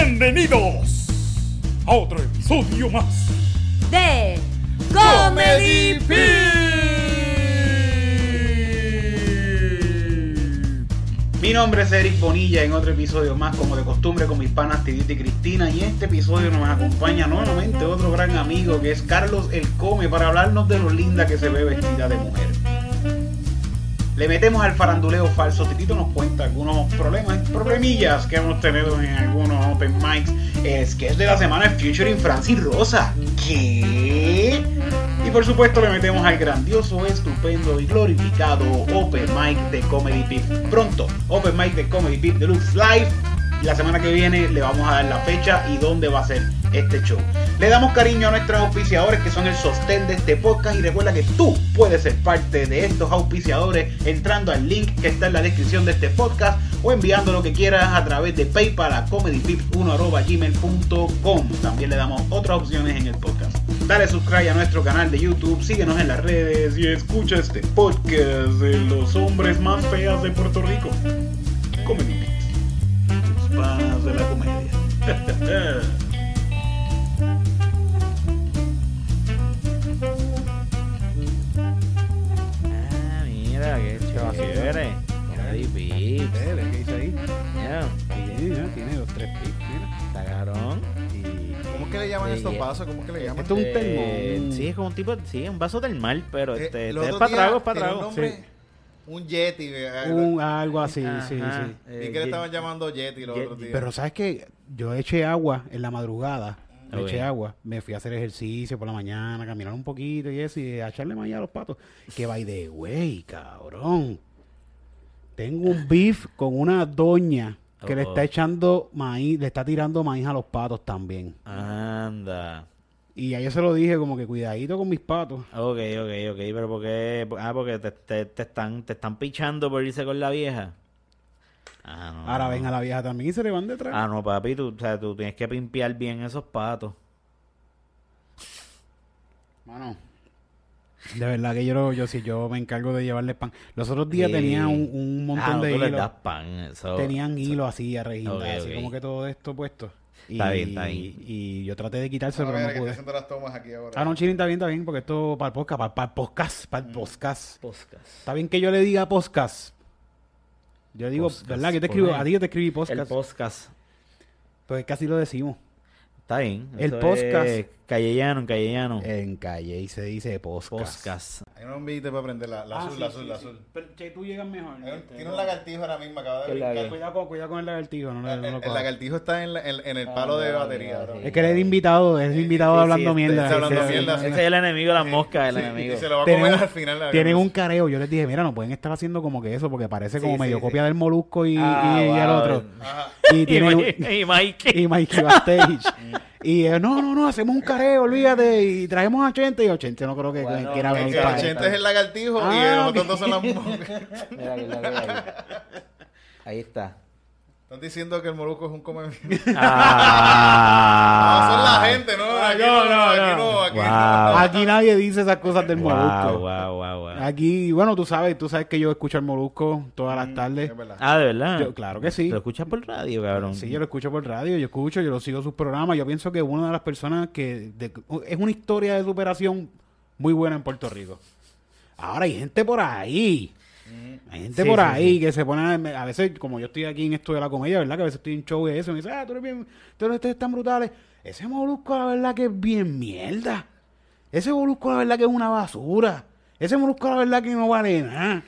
Bienvenidos a otro episodio más de Comedy Mi nombre es Eric Bonilla en otro episodio más, como de costumbre, con mis panas Tidita y Cristina. Y en este episodio nos acompaña nuevamente otro gran amigo que es Carlos El Come para hablarnos de lo linda que se ve vestida de mujer. Le metemos al faranduleo falso. Titito nos cuenta algunos problemas, problemillas que hemos tenido en algunos open mics. Es que es de la semana featuring Francis Rosa. ¿Qué? Y por supuesto le metemos al grandioso, estupendo y glorificado Open Mic de Comedy Pip. Pronto, Open Mic de Comedy Pip Deluxe Live. La semana que viene le vamos a dar la fecha y dónde va a ser este show. Le damos cariño a nuestros auspiciadores que son el sostén de este podcast y recuerda que tú puedes ser parte de estos auspiciadores entrando al link que está en la descripción de este podcast o enviando lo que quieras a través de PayPal a comedypip1.gmail.com. También le damos otras opciones en el podcast. Dale subscribe a nuestro canal de YouTube, síguenos en las redes y escucha este podcast de los hombres más feas de Puerto Rico. Comedy de la comedia. Ah, mira, qué chévere. Comedy Pip. ¿Qué dice ahí? Mira, tiene los tres pips, mira. está. ¿Cómo es que le llaman Sí, estos vasos? ¿Cómo es que le llaman? Esto es un Eh, termo. un- Sí, es como un tipo, sí, un vaso del mar, pero Eh, este, este es para trago, es para trago. Un, nombre, Sí. Un Yeti. eh, un- algo así, Ajá, sí, sí. eh, Vi que le estaban llamando Yeti los Yeti. otros días. Pero ¿sabes qué? Yo eché agua en la madrugada. Ok. eché agua. Me fui a hacer ejercicio por la mañana, caminar un poquito y eso, y a echarle maíz a los patos. Que by the way, cabrón. Tengo un beef con una doña que le Oh. está echando maíz, le está tirando maíz a los patos también. Anda. Y a yo se lo dije como que cuidadito con mis patos. Ok, ok, ok, pero ¿por qué? Ah, porque te, te, te están, te están pichando por irse con la vieja. Ah, no. Ahora ven a la vieja también y se le van detrás. Ah, no, papi, tú, o sea, tú tienes que pimpear bien esos patos. Mano, de verdad que yo, yo sí, yo me encargo de llevarle pan. Los otros días Sí. tenía un, un montón ah, no, de hilos. Tenían eso- hilo así a regindar, Ok, así ok. como que todo esto puesto. Y, Está bien, está bien. Y yo traté de quitárselo, ver, pero no pude. las tomas aquí ahora. Ah, no, chilling, está bien, está bien, porque esto para el podcast, para, para el podcast, para Mm. el podcast. Podcast. Está bien que yo le diga podcast. Yo digo, Podcast, ¿verdad? Que te escribo, a ti yo te escribí El podcast. podcast. pues casi lo decimos. Está bien. El podcast. es Callellano, en Callellano. En calle y se dice podcast. podcast. Hay un billete para prender la, la Ah, azul, sí, la azul, sí, la sí. azul. Pero, che, tú llegas mejor. Un- este, Tiene no. un lagartijo ahora mismo, acaba de brincar. Cuidado con, cuidado con el lagartijo, no, le- El, no lagartijo está en, la- en- en el palo de batería. Es que él es invitado, es el invitado sí, hablando sí, mierda. está hablando Sí, mierda, sí, sí. Ese es el enemigo de las moscas, el enemigo. Y se lo va a Tienen comer un- al final. la Tienen cosa. un careo, yo les dije, mira, no pueden estar haciendo como que eso, porque parece como medio copia del Molusco y, Ah, el otro. Y Mike- y Mikey. y Mikey backstage. y eh, no, no, no, hacemos un careo, olvídate, y traemos a 80 y 80 no creo que Bueno, quiera venir El para- para Chente es el lagartijo y Ah, los otros dos son las moscas. Mira, aquí, mira, mira, ahí. Ahí está. Están diciendo que el molusco es un come... Ah, No, son la gente, ¿no? Aquí no, no, aquí no. no, aquí Wow. Aquí nadie dice esas cosas del Wow, Molusco. wow, wow, wow. Aquí, bueno, tú sabes, tú sabes que yo escucho el Molusco todas las no. tardes. Es verdad. Ah, ¿de verdad? Yo- claro que sí. ¿Lo escuchas por radio, cabrón? Sí, yo lo escucho por radio, yo escucho, yo lo sigo sus programas. Yo pienso que una de las personas que de- es una historia de superación muy buena en Puerto Rico. Ahora hay gente por ahí. Hay gente Sí, por sí, ahí que se pone a, a veces, como yo estoy aquí en esto de la comedia, ¿verdad? Que a veces estoy en show y eso, y me dice, ah, tú eres bien, tú eres tan brutales. Ese molusco, la verdad, que es bien mierda. Ese molusco, la verdad, que es una basura. Ese molusco, la verdad, que no vale nada.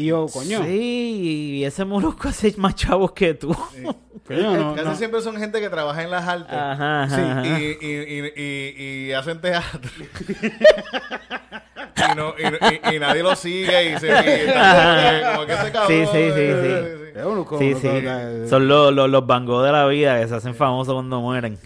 Y yo, coño, Sí, y ese molusco hace más chavos que tú. coño, no, Casi no. siempre son gente que trabaja en las artes. Ajá, ajá, Sí, ajá. y, y, y, y, y hacen teatro. y, no, y, y- y nadie lo sigue y se está como que. Sí, sí, sí, sí. Es un molusco, Sí, sí. eh, Son los, los, los Van Gogh de la vida que se hacen famosos cuando mueren.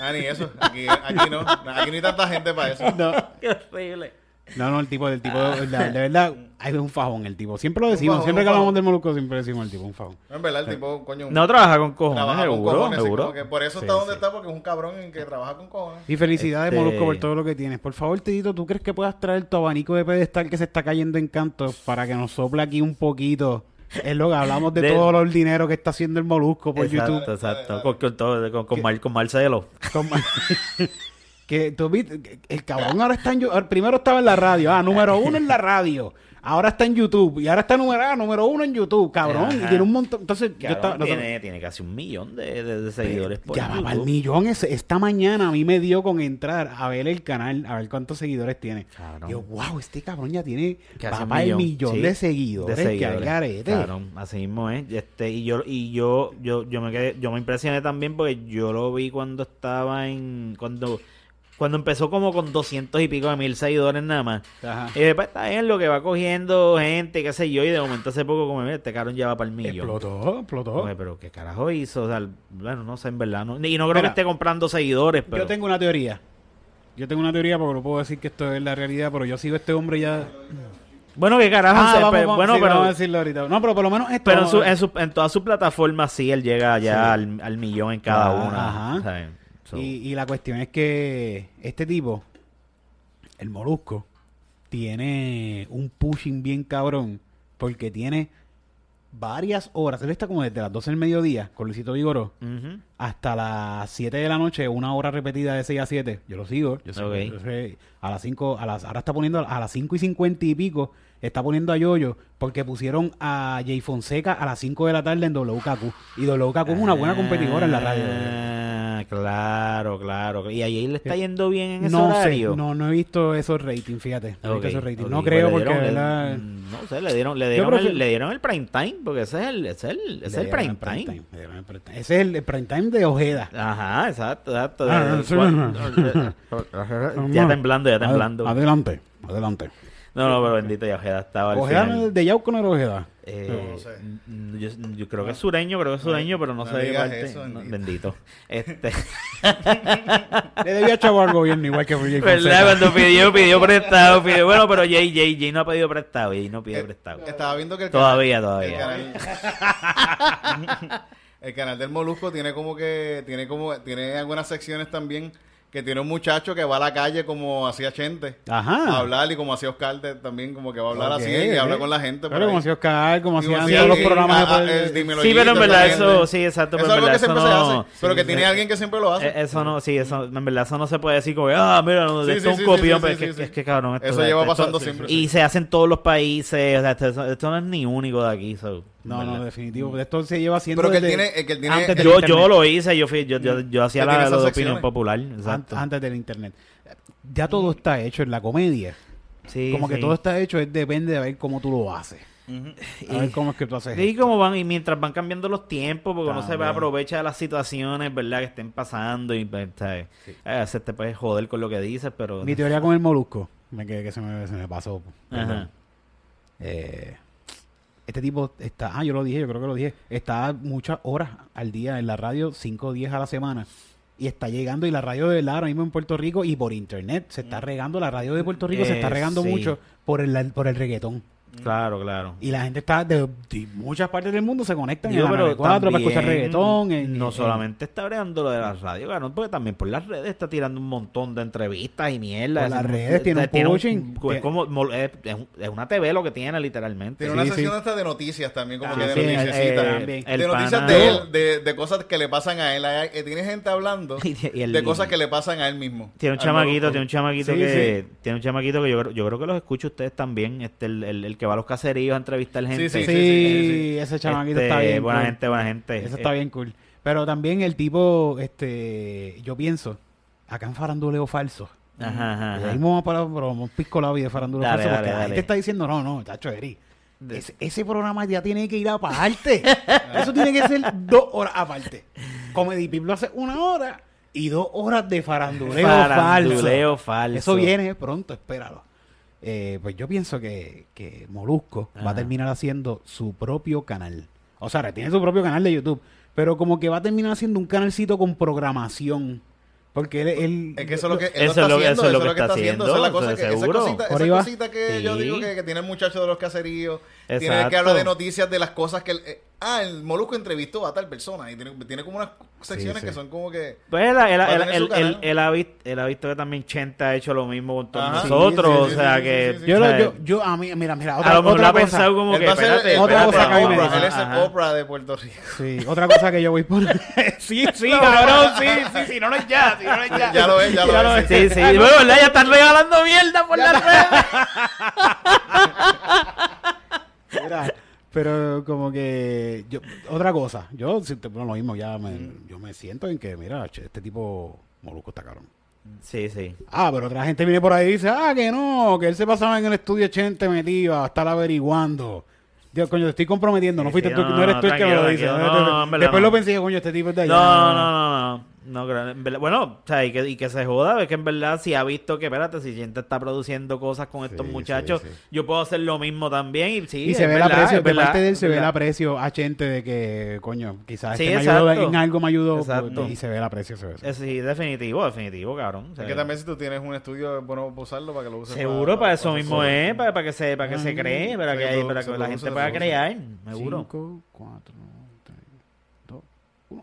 Ah, ni eso. Aquí, aquí no. Aquí no hay tanta gente para eso. No. Qué horrible. No, no, el tipo, el tipo, de, de verdad, hay un fajón el tipo. Siempre lo decimos, fajón, siempre que hablamos del molusco, siempre decimos el tipo, un fajón. No, en verdad, el tipo, coño. No trabaja con cojones, trabaja con seguro, cojones. sí, seguro. que por eso Sí, está donde está, porque es un cabrón en que trabaja con cojones. Y felicidades, Este- Molusco, por todo lo que tienes. Por favor, Tidito, ¿tú crees que puedas traer tu abanico de pedestal que se está cayendo en canto para que nos sople aquí un poquito Es lo que hablamos de, De- todo el dinero que está haciendo el Molusco por exacto, YouTube. exacto. Con, con, todo- con, con, Mar- con Marcelo. Con- que tú viste, el cabrón ahora está en ahora- primero estaba en la radio, ah, número uno en la radio, ahora está en YouTube y ahora está número, ah, número uno en YouTube, cabrón, y tiene un montón, entonces yo Cabrón, estaba, nosotros- tiene, tiene casi un millón de, de- de seguidores por ya va YouTube. el millón, ese- esta mañana a mí me dio con entrar a ver el canal, a ver cuántos seguidores tiene. Cabrón. Yo, wow, este cabrón ya tiene, Casi el millón, sí, de seguidores, de que seguidores. al. Claro, así mismo es. Este, y yo, y yo, yo, yo me quedé, yo me impresioné también porque yo lo vi cuando estaba en, cuando, cuando empezó como con 200 y pico de mil seguidores nada más. Ajá. Y después está bien lo que va cogiendo gente, qué sé yo, y de momento hace poco como, mira, este cabrón ya va para el millón. Explotó, explotó. Oye, pero qué carajo hizo, o sea, bueno, no sé, en verdad, no, y no creo Mira, que esté comprando seguidores, pero... Yo tengo una teoría. Yo tengo una teoría porque no puedo decir que esto es la realidad, pero yo sigo a este hombre ya. Bueno, qué carajo, Ah, vamos, vamos, bueno, sí, pero... vamos a decirlo ahorita. No, pero por lo menos esto. Pero en, su, en, su, en todas sus plataformas sí, él llega ya Sí. al, al millón en cada Ah, una. ajá. ¿sabes? So, Y, y la cuestión es que este tipo, el molusco, tiene un pushing bien cabrón porque tiene varias horas. Él está como desde las 12 del mediodía con Luisito Vigoró ujú. hasta las 7 de la noche, una hora repetida de 6 a 7. Yo lo sigo. Yo sé, Ok. yo sé, a las 5, a las, ahora está poniendo a las 5 y 50 y pico, está poniendo a Yoyo porque pusieron a Jay Fonseca a las 5 de la tarde en WKQ. Y WKQ es una buena competidora en la radio. Ah, claro, claro. Y ahí le está yendo bien en ese No horario. sé, no, no he visto esos ratings, fíjate. No he Ok, visto esos ratings. ok, No pues creo le porque, dieron ¿verdad? mm, no sé, le dieron, le dieron, prefiero- el, le dieron el prime time, porque ese es el, ese es el, ese es Le el prime el time. le prime time. Ese es el prime time de Ojeda. Ajá, exacto, exacto. Ah, sí, ya temblando, ya temblando. Adelante, adelante. No, no, pero bendito, ya Ojeda estaba Ojeda final. de Yauco no era Ojeda. Eh, No sé. mm, yo, yo creo que es sureño, creo que es sureño, pero no, no sé de qué digas parte. eso, No, bendito. Este, Le debía chavo al gobierno igual que Jay ¿Verdad? Cuando pidió, pidió prestado, pidió. Bueno, pero Jay, Jay, Jay no ha pedido prestado, Jay no pide Eh, prestado. Estaba viendo que el Todavía, canal, todavía. El canal, el canal del Molusco tiene como que tiene como tiene algunas secciones también que tiene un muchacho que va a la calle como hacía Chente Ajá. a hablar y como hacía Oscar de- también como que va a hablar así y habla con la gente. Pero como hacía Oscar, como hacían hacía todos los programas el dímelo, Sí, pero en verdad eso, sí, exacto. Eso pero es algo que siempre se hace, pero que sí, tiene eh, alguien que siempre lo hace. eh, Eso no, sí, eso, en verdad eso no se puede decir como, ah, mira, no, esto es un copión, pero es que, es que cabrón, esto, Eso lleva esto- pasando esto- siempre. Y se hace en todos los países, o sea, esto, esto no es ni único de aquí, so, No, no, definitivo. Esto se lleva haciendo Pero que él tiene, eh, que él tiene antes del Yo, yo lo hice, yo fui, yo, yo, yo hacía Que la, la opinión popular, exacto. antes del internet. Ya todo está hecho en la comedia. Sí, como que todo está hecho, es depende de ver cómo tú lo haces. A ver cómo es que tú haces. Como van, y mientras van cambiando los tiempos, porque uno se También. aprovecha de las situaciones, ¿verdad? Que estén pasando y, pues, ¿sabes? A veces te puedes joder con lo que dices, pero... Mi teoría con el molusco, me quedé que se me, se me pasó. Ajá. Eh, este tipo está, ah, yo lo dije, yo creo que lo dije, está muchas horas al día en la radio, 5 o 10 a la semana. Y está llegando, y la radio de verdad ahora mismo en Puerto Rico y por internet se está regando, la radio de Puerto Rico se está Eh, regando sí. mucho por el, por el reggaetón. Claro, claro. Y la gente está de, de muchas partes del mundo se conectan Digo, en la pero 94 para escuchar reggaetón. en- no en- solamente está bregando lo de la radio, cabrón, porque también por las redes está tirando un montón de entrevistas y mierda. Por las redes tiene un pushing. es, como, es, es un- es una TV lo que tiene, literalmente. Tiene Sí, una sí. sección hasta de noticias también, como Ah, que de sí, noticiecitas. eh, de noticias pana- de él, de, de cosas que le pasan a él. Eh, Tiene gente hablando Y- el- de cosas que le pasan a él mismo. Tiene un chamaquito, tiene un chamaquito Sí, que tiene un chamaquito que yo, creo- yo creo que los escucho ustedes también, este el, el, el que va a los caseríos a entrevistar gente. Sí, sí, sí, sí, sí. ese chamaquito Este, está bien. Buena cool. gente, buena gente. Eso Eh, está bien cool. Pero también el tipo, este, yo pienso, acá en faranduleo falso. Ajá, ajá, ahí vamos a parar por un pisco labio de faranduleo Dale, falso. dale, porque la gente está diciendo, no, no, chacho, Eri. Ese, ese programa ya tiene que ir aparte. Eso tiene que ser dos horas aparte. Comedy Pip lo hace una hora y dos horas de faranduleo, Faranduleo falso. falso. Eso viene pronto, espéralo. Eh, pues yo pienso que, que Molusco va a Ajá. terminar haciendo su propio canal. O sea, tiene su propio canal de YouTube. Pero como que va a terminar haciendo un canalcito con programación. Porque él... él- Es que eso es lo que él Eso está es lo haciendo, eso es lo que está está haciendo. Esa es la haciendo, cosa que, esa cosita, esa cosita que yo Sí. digo que, que tiene el muchacho de los caseríos, tiene que hablar de noticias de las cosas que él- eh, ah, el Molusco entrevistó a tal persona. Y tiene, tiene como unas secciones sí. que son como que. Pues él, él- a él- él- él- él ha visto, él ha visto que también Chenta ha hecho lo mismo con todos Ajá. nosotros. Sí, sí, o sí, sea sí, que. sí, sí, Yo, yo, yo, a mí, mira, mira, a otra, lo mejor lo otra ha cosa. pensado como Él que. a espérate, otra cosa que a me Oprah, dice. Él es el. Oprah de Puerto Rico. Sí, otra cosa que yo voy por. sí, sí, cabrón, sí, sí, sí, no lo es ya, si no lo es ya. Ya lo es, ya lo es. Sí, sí. Bueno, ¿verdad? Ya están regalando mierda por las redes. Mira, pero como que yo, otra cosa, yo bueno, lo mismo, ya me, yo me siento en que, mira, este tipo Molusco está cabrón. Sí, sí. Ah, pero otra gente viene por ahí y dice, ah, que no, que él se pasaba en el estudio 80 metido a estar averiguando. Dios, coño, te estoy comprometiendo, no fuiste sí, tú, no, no, eres tú el que me lo dice. no, Después lo pensé, coño, este tipo es de allá. No, no, no, no. No, creo- en verdad- bueno, o sea, y que, y que se joda, es que en verdad si ha visto que, espérate, si gente está produciendo cosas con estos Sí, muchachos, sí, sí. yo puedo hacer lo mismo también y sí, Y se ve el aprecio, de parte de él se ve el aprecio a gente de que, coño, quizás Sí, este me ayudó, exacto. en algo me ayudó. Exacto. pues, y se ve el aprecio, se ve. Eh, Sí, definitivo, definitivo, cabrón. O sea, Es que también si tú tienes un estudio, es bueno usarlo para que lo uses. Seguro, para eso hacer mismo solo. es, para, para que se, para que se cree, para que, para que la gente pueda crear, seguro. 5, 4, 3, 2, 1.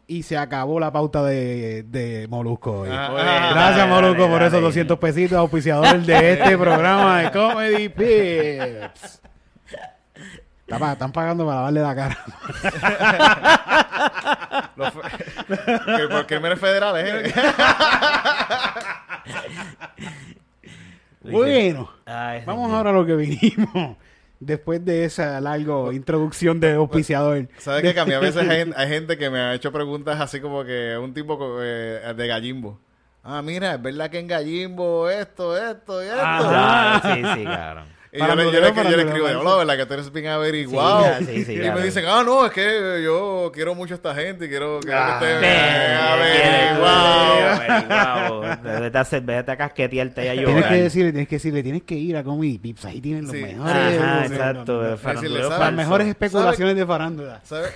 Y se acabó la pauta de, de Molusco. hoy. Ah, ah, Gracias, dale, Molusco, dale, por esos dale. 200 pesitos, auspiciador de este programa de Comedy Pips. Están pagando para lavarle la cara. Fe- que por crímenes federales, ¿eh? Bueno, Ay, vamos ahora a lo que vinimos. Después de esa larga introducción de auspiciador. ¿Sabes qué? Que a mí a veces hay, hay gente que me ha hecho preguntas así como que un tipo eh, de gallimbo. Ah, mira, es verdad que en gallimbo esto, esto y esto. Ah, sí, sí, cabrón. Y yo le, yo, le, yo le escribo, ¿verdad? Que tú eres bien averiguado. Sí, sí, sí, y claro. me dicen, ah, no, es que yo quiero mucho a esta gente y quiero, quiero Ah, que esté averiguado. averiguado. Vete a, hacer- vete a casquetearte y a Tienes llorar. que decirle, tienes que decirle, tienes que ir a Comedy Pips. Ahí tienen los Sí. mejores. Ajá, exacto. Las mejores especulaciones de farándula. ¿Sabes?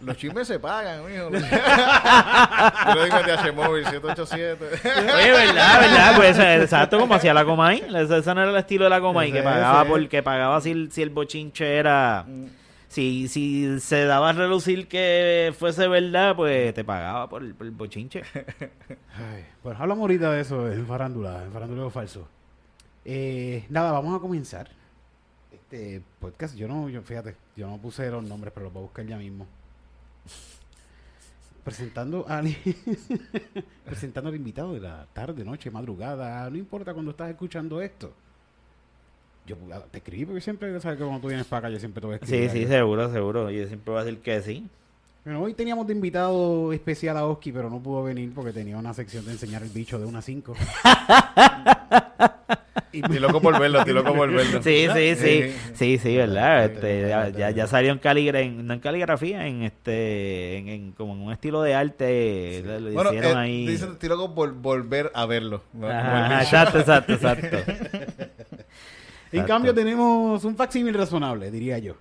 Los chismes se pagan, mijo. Yo le digo a TH Móvil 787. Oye, verdad, verdad, pues exacto como hacía la Comay. Ese no era el estilo de la Comay, que Ese, pagaba ese. por, que pagaba si, si el bochinche era. Si, si se daba a relucir que fuese verdad, pues te pagaba por el, por el bochinche. Ay, bueno, hablamos ahorita de eso en farándula, en faranduleo falso. Eh, nada, vamos a comenzar. Este podcast, yo no, yo, fíjate, yo no puse los nombres, pero los voy a buscar ya mismo. Presentando al, presentando al invitado de la tarde, noche, madrugada, no importa cuando estás escuchando esto. Yo te escribí porque siempre, sabes que cuando tú vienes para acá, yo siempre te voy a escribir. Sí, sí, seguro, seguro. Yo siempre voy a decir que sí. Bueno, hoy teníamos de invitado especial a Oski, pero no pudo venir porque tenía una sección de enseñar el bicho de 1 a 5. Estoy loco por verlo, estoy loco por verlo. Sí, sí, sí. Sí. Sí, sí, verdad. Este, ya, ya, salió en caligra, en, no en caligrafía, en este, en, en- como en un estilo de arte. Lo, lo Bueno, hicieron eh, ahí. dicen, estoy loco por volver a verlo. exacto, exacto, exacto. En cambio tenemos un facsímil razonable, diría yo.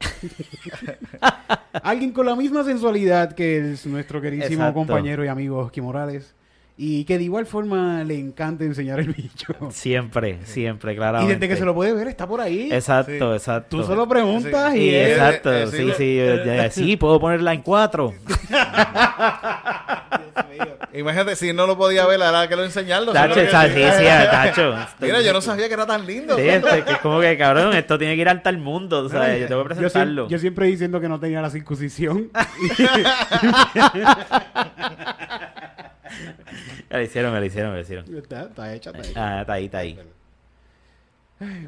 Alguien con la misma sensualidad que es nuestro queridísimo Exacto. compañero y amigo Oski Morales. Y que de igual forma le encanta enseñar el bicho. Siempre, siempre, y claramente. desde que se lo puede ver, está por ahí. Exacto, Sí. exacto. Tú solo preguntas Sí. y exacto, eh, eh, sí, sí, sí, eh, sí, puedo ponerla en cuatro. Imagínate, si no lo podía ver, ahora que lo enseñarlo. Tacho, sí, sí, tacho. Mira, yo no sabía que era tan lindo. Sí, este, que es como que, cabrón, esto tiene que ir al tal mundo, o sea, yo tengo que presentarlo. yo siempre diciendo que no tenía la circuncisión. Me lo hicieron, me lo hicieron, me lo hicieron. está, está hecha, está hecha. Ah, está ahí, está ahí.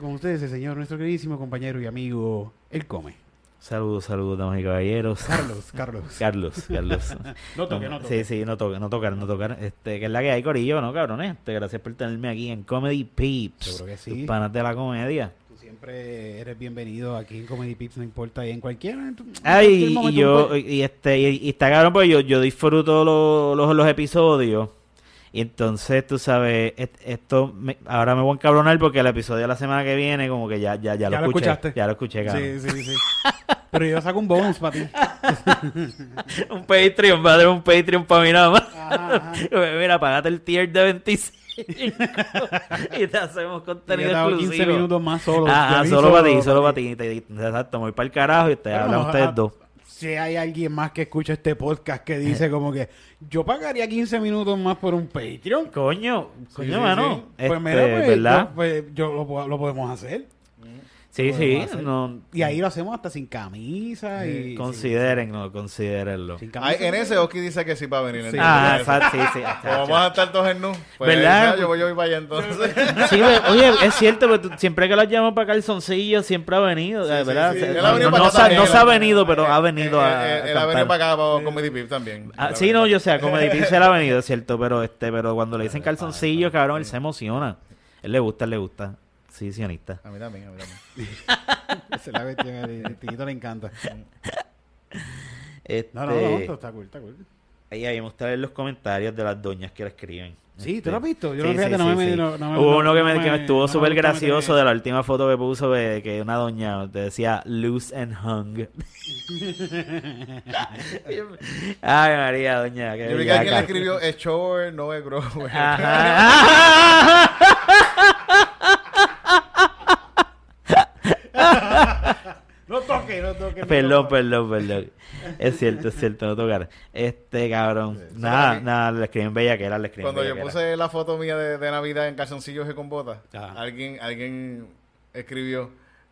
Con ustedes, el señor, nuestro queridísimo compañero y amigo, él come. Saludos, saludos, damas y caballeros. Carlos, Carlos. Carlos, Carlos. No toque, no toque. Sí, sí, no tocar, no tocar, no tocar. Este, que es la que hay, Corillo, ¿no, cabrones? Este, gracias por tenerme aquí en Comedy Peeps. Seguro que sí. Tus panas de la comedia. Tú siempre eres bienvenido aquí en Comedy Pips, no importa, y en cualquier, en tu- en Ay, cualquier y yo, y este, y, y está cabrón porque yo, yo disfruto los, los episodios. Y entonces, tú sabes, esto, me- ahora me voy a encabronar porque el episodio de la semana que viene, como que ya, ya, ya, Ya lo escuché. escuchaste. Ya lo escuché, cabrón. Sí, sí, sí. Pero yo saco un bonus para ti. un Patreon, va a un Patreon para mí nada más. Ajá, ajá. Mira, pagate el tier de 26. y te hacemos Y contenido yo exclusivo. 15 minutos más solo. Vi solo para ti, solo para ti. Exacto, me voy para el carajo y te hablan ustedes dos. Si hay alguien más que escucha este podcast que dice como que yo pagaría 15 minutos más por un Patreon. Coño, coño, sí, mano. sí. Este, Pues mira, pues, ¿verdad? yo, pues, yo lo, lo podemos hacer. Sí, sí. No, Y ahí lo hacemos hasta sin camisa y... considérenlo, considérenlo. sin Ay, en ese Oski dice que sí para venir. Sí. Ah, exacto, sí, sí. Como vamos a estar todos en nu. Pues, ¿Verdad? ya, Yo voy, yo voy para allá entonces. Sí, oye, es cierto, pero tú- siempre que lo llamo para calzoncillo, siempre ha venido, Sí, eh, sí, ¿verdad? sí. No, para no acá se, no ha venido, pero ha Eh, venido a. eh, Él ha venido para acá, para Comedy Pip también. Ah, sí, no, yo sé, a Comedy Pip se le ha venido, es cierto, pero este, pero cuando le dicen calzoncillo, cabrón, él se emociona. Él le gusta, él le gusta. Sí, sionista. A mí también, a mí también. Esa es la cuestión, el el Tito le encanta. Este, No, no, no, esto está cool, está cool. Ahí, ahí me gusta ver los comentarios de las doñas que le escriben. Sí, ¿tú Este, lo has visto? Yo sí, no, sí, no sí, me- sí. no- no me- Hubo no- uno que no me, que me estuvo no súper gracioso de la última foto que puso de que una doña te decía loose and hung. Ay, María, doña. Yo vi que alguien le escribió es shower, no es grower. Ajá. toque, no toque. Perdón, perdón, perdón. Es cierto, es cierto, no tocar. Este cabrón. Nada, nada, le escriben bellaquera, le escriben Cuando yo puse la foto mía de, de Navidad en calzoncillos y con botas, Ajá. alguien, alguien escribió,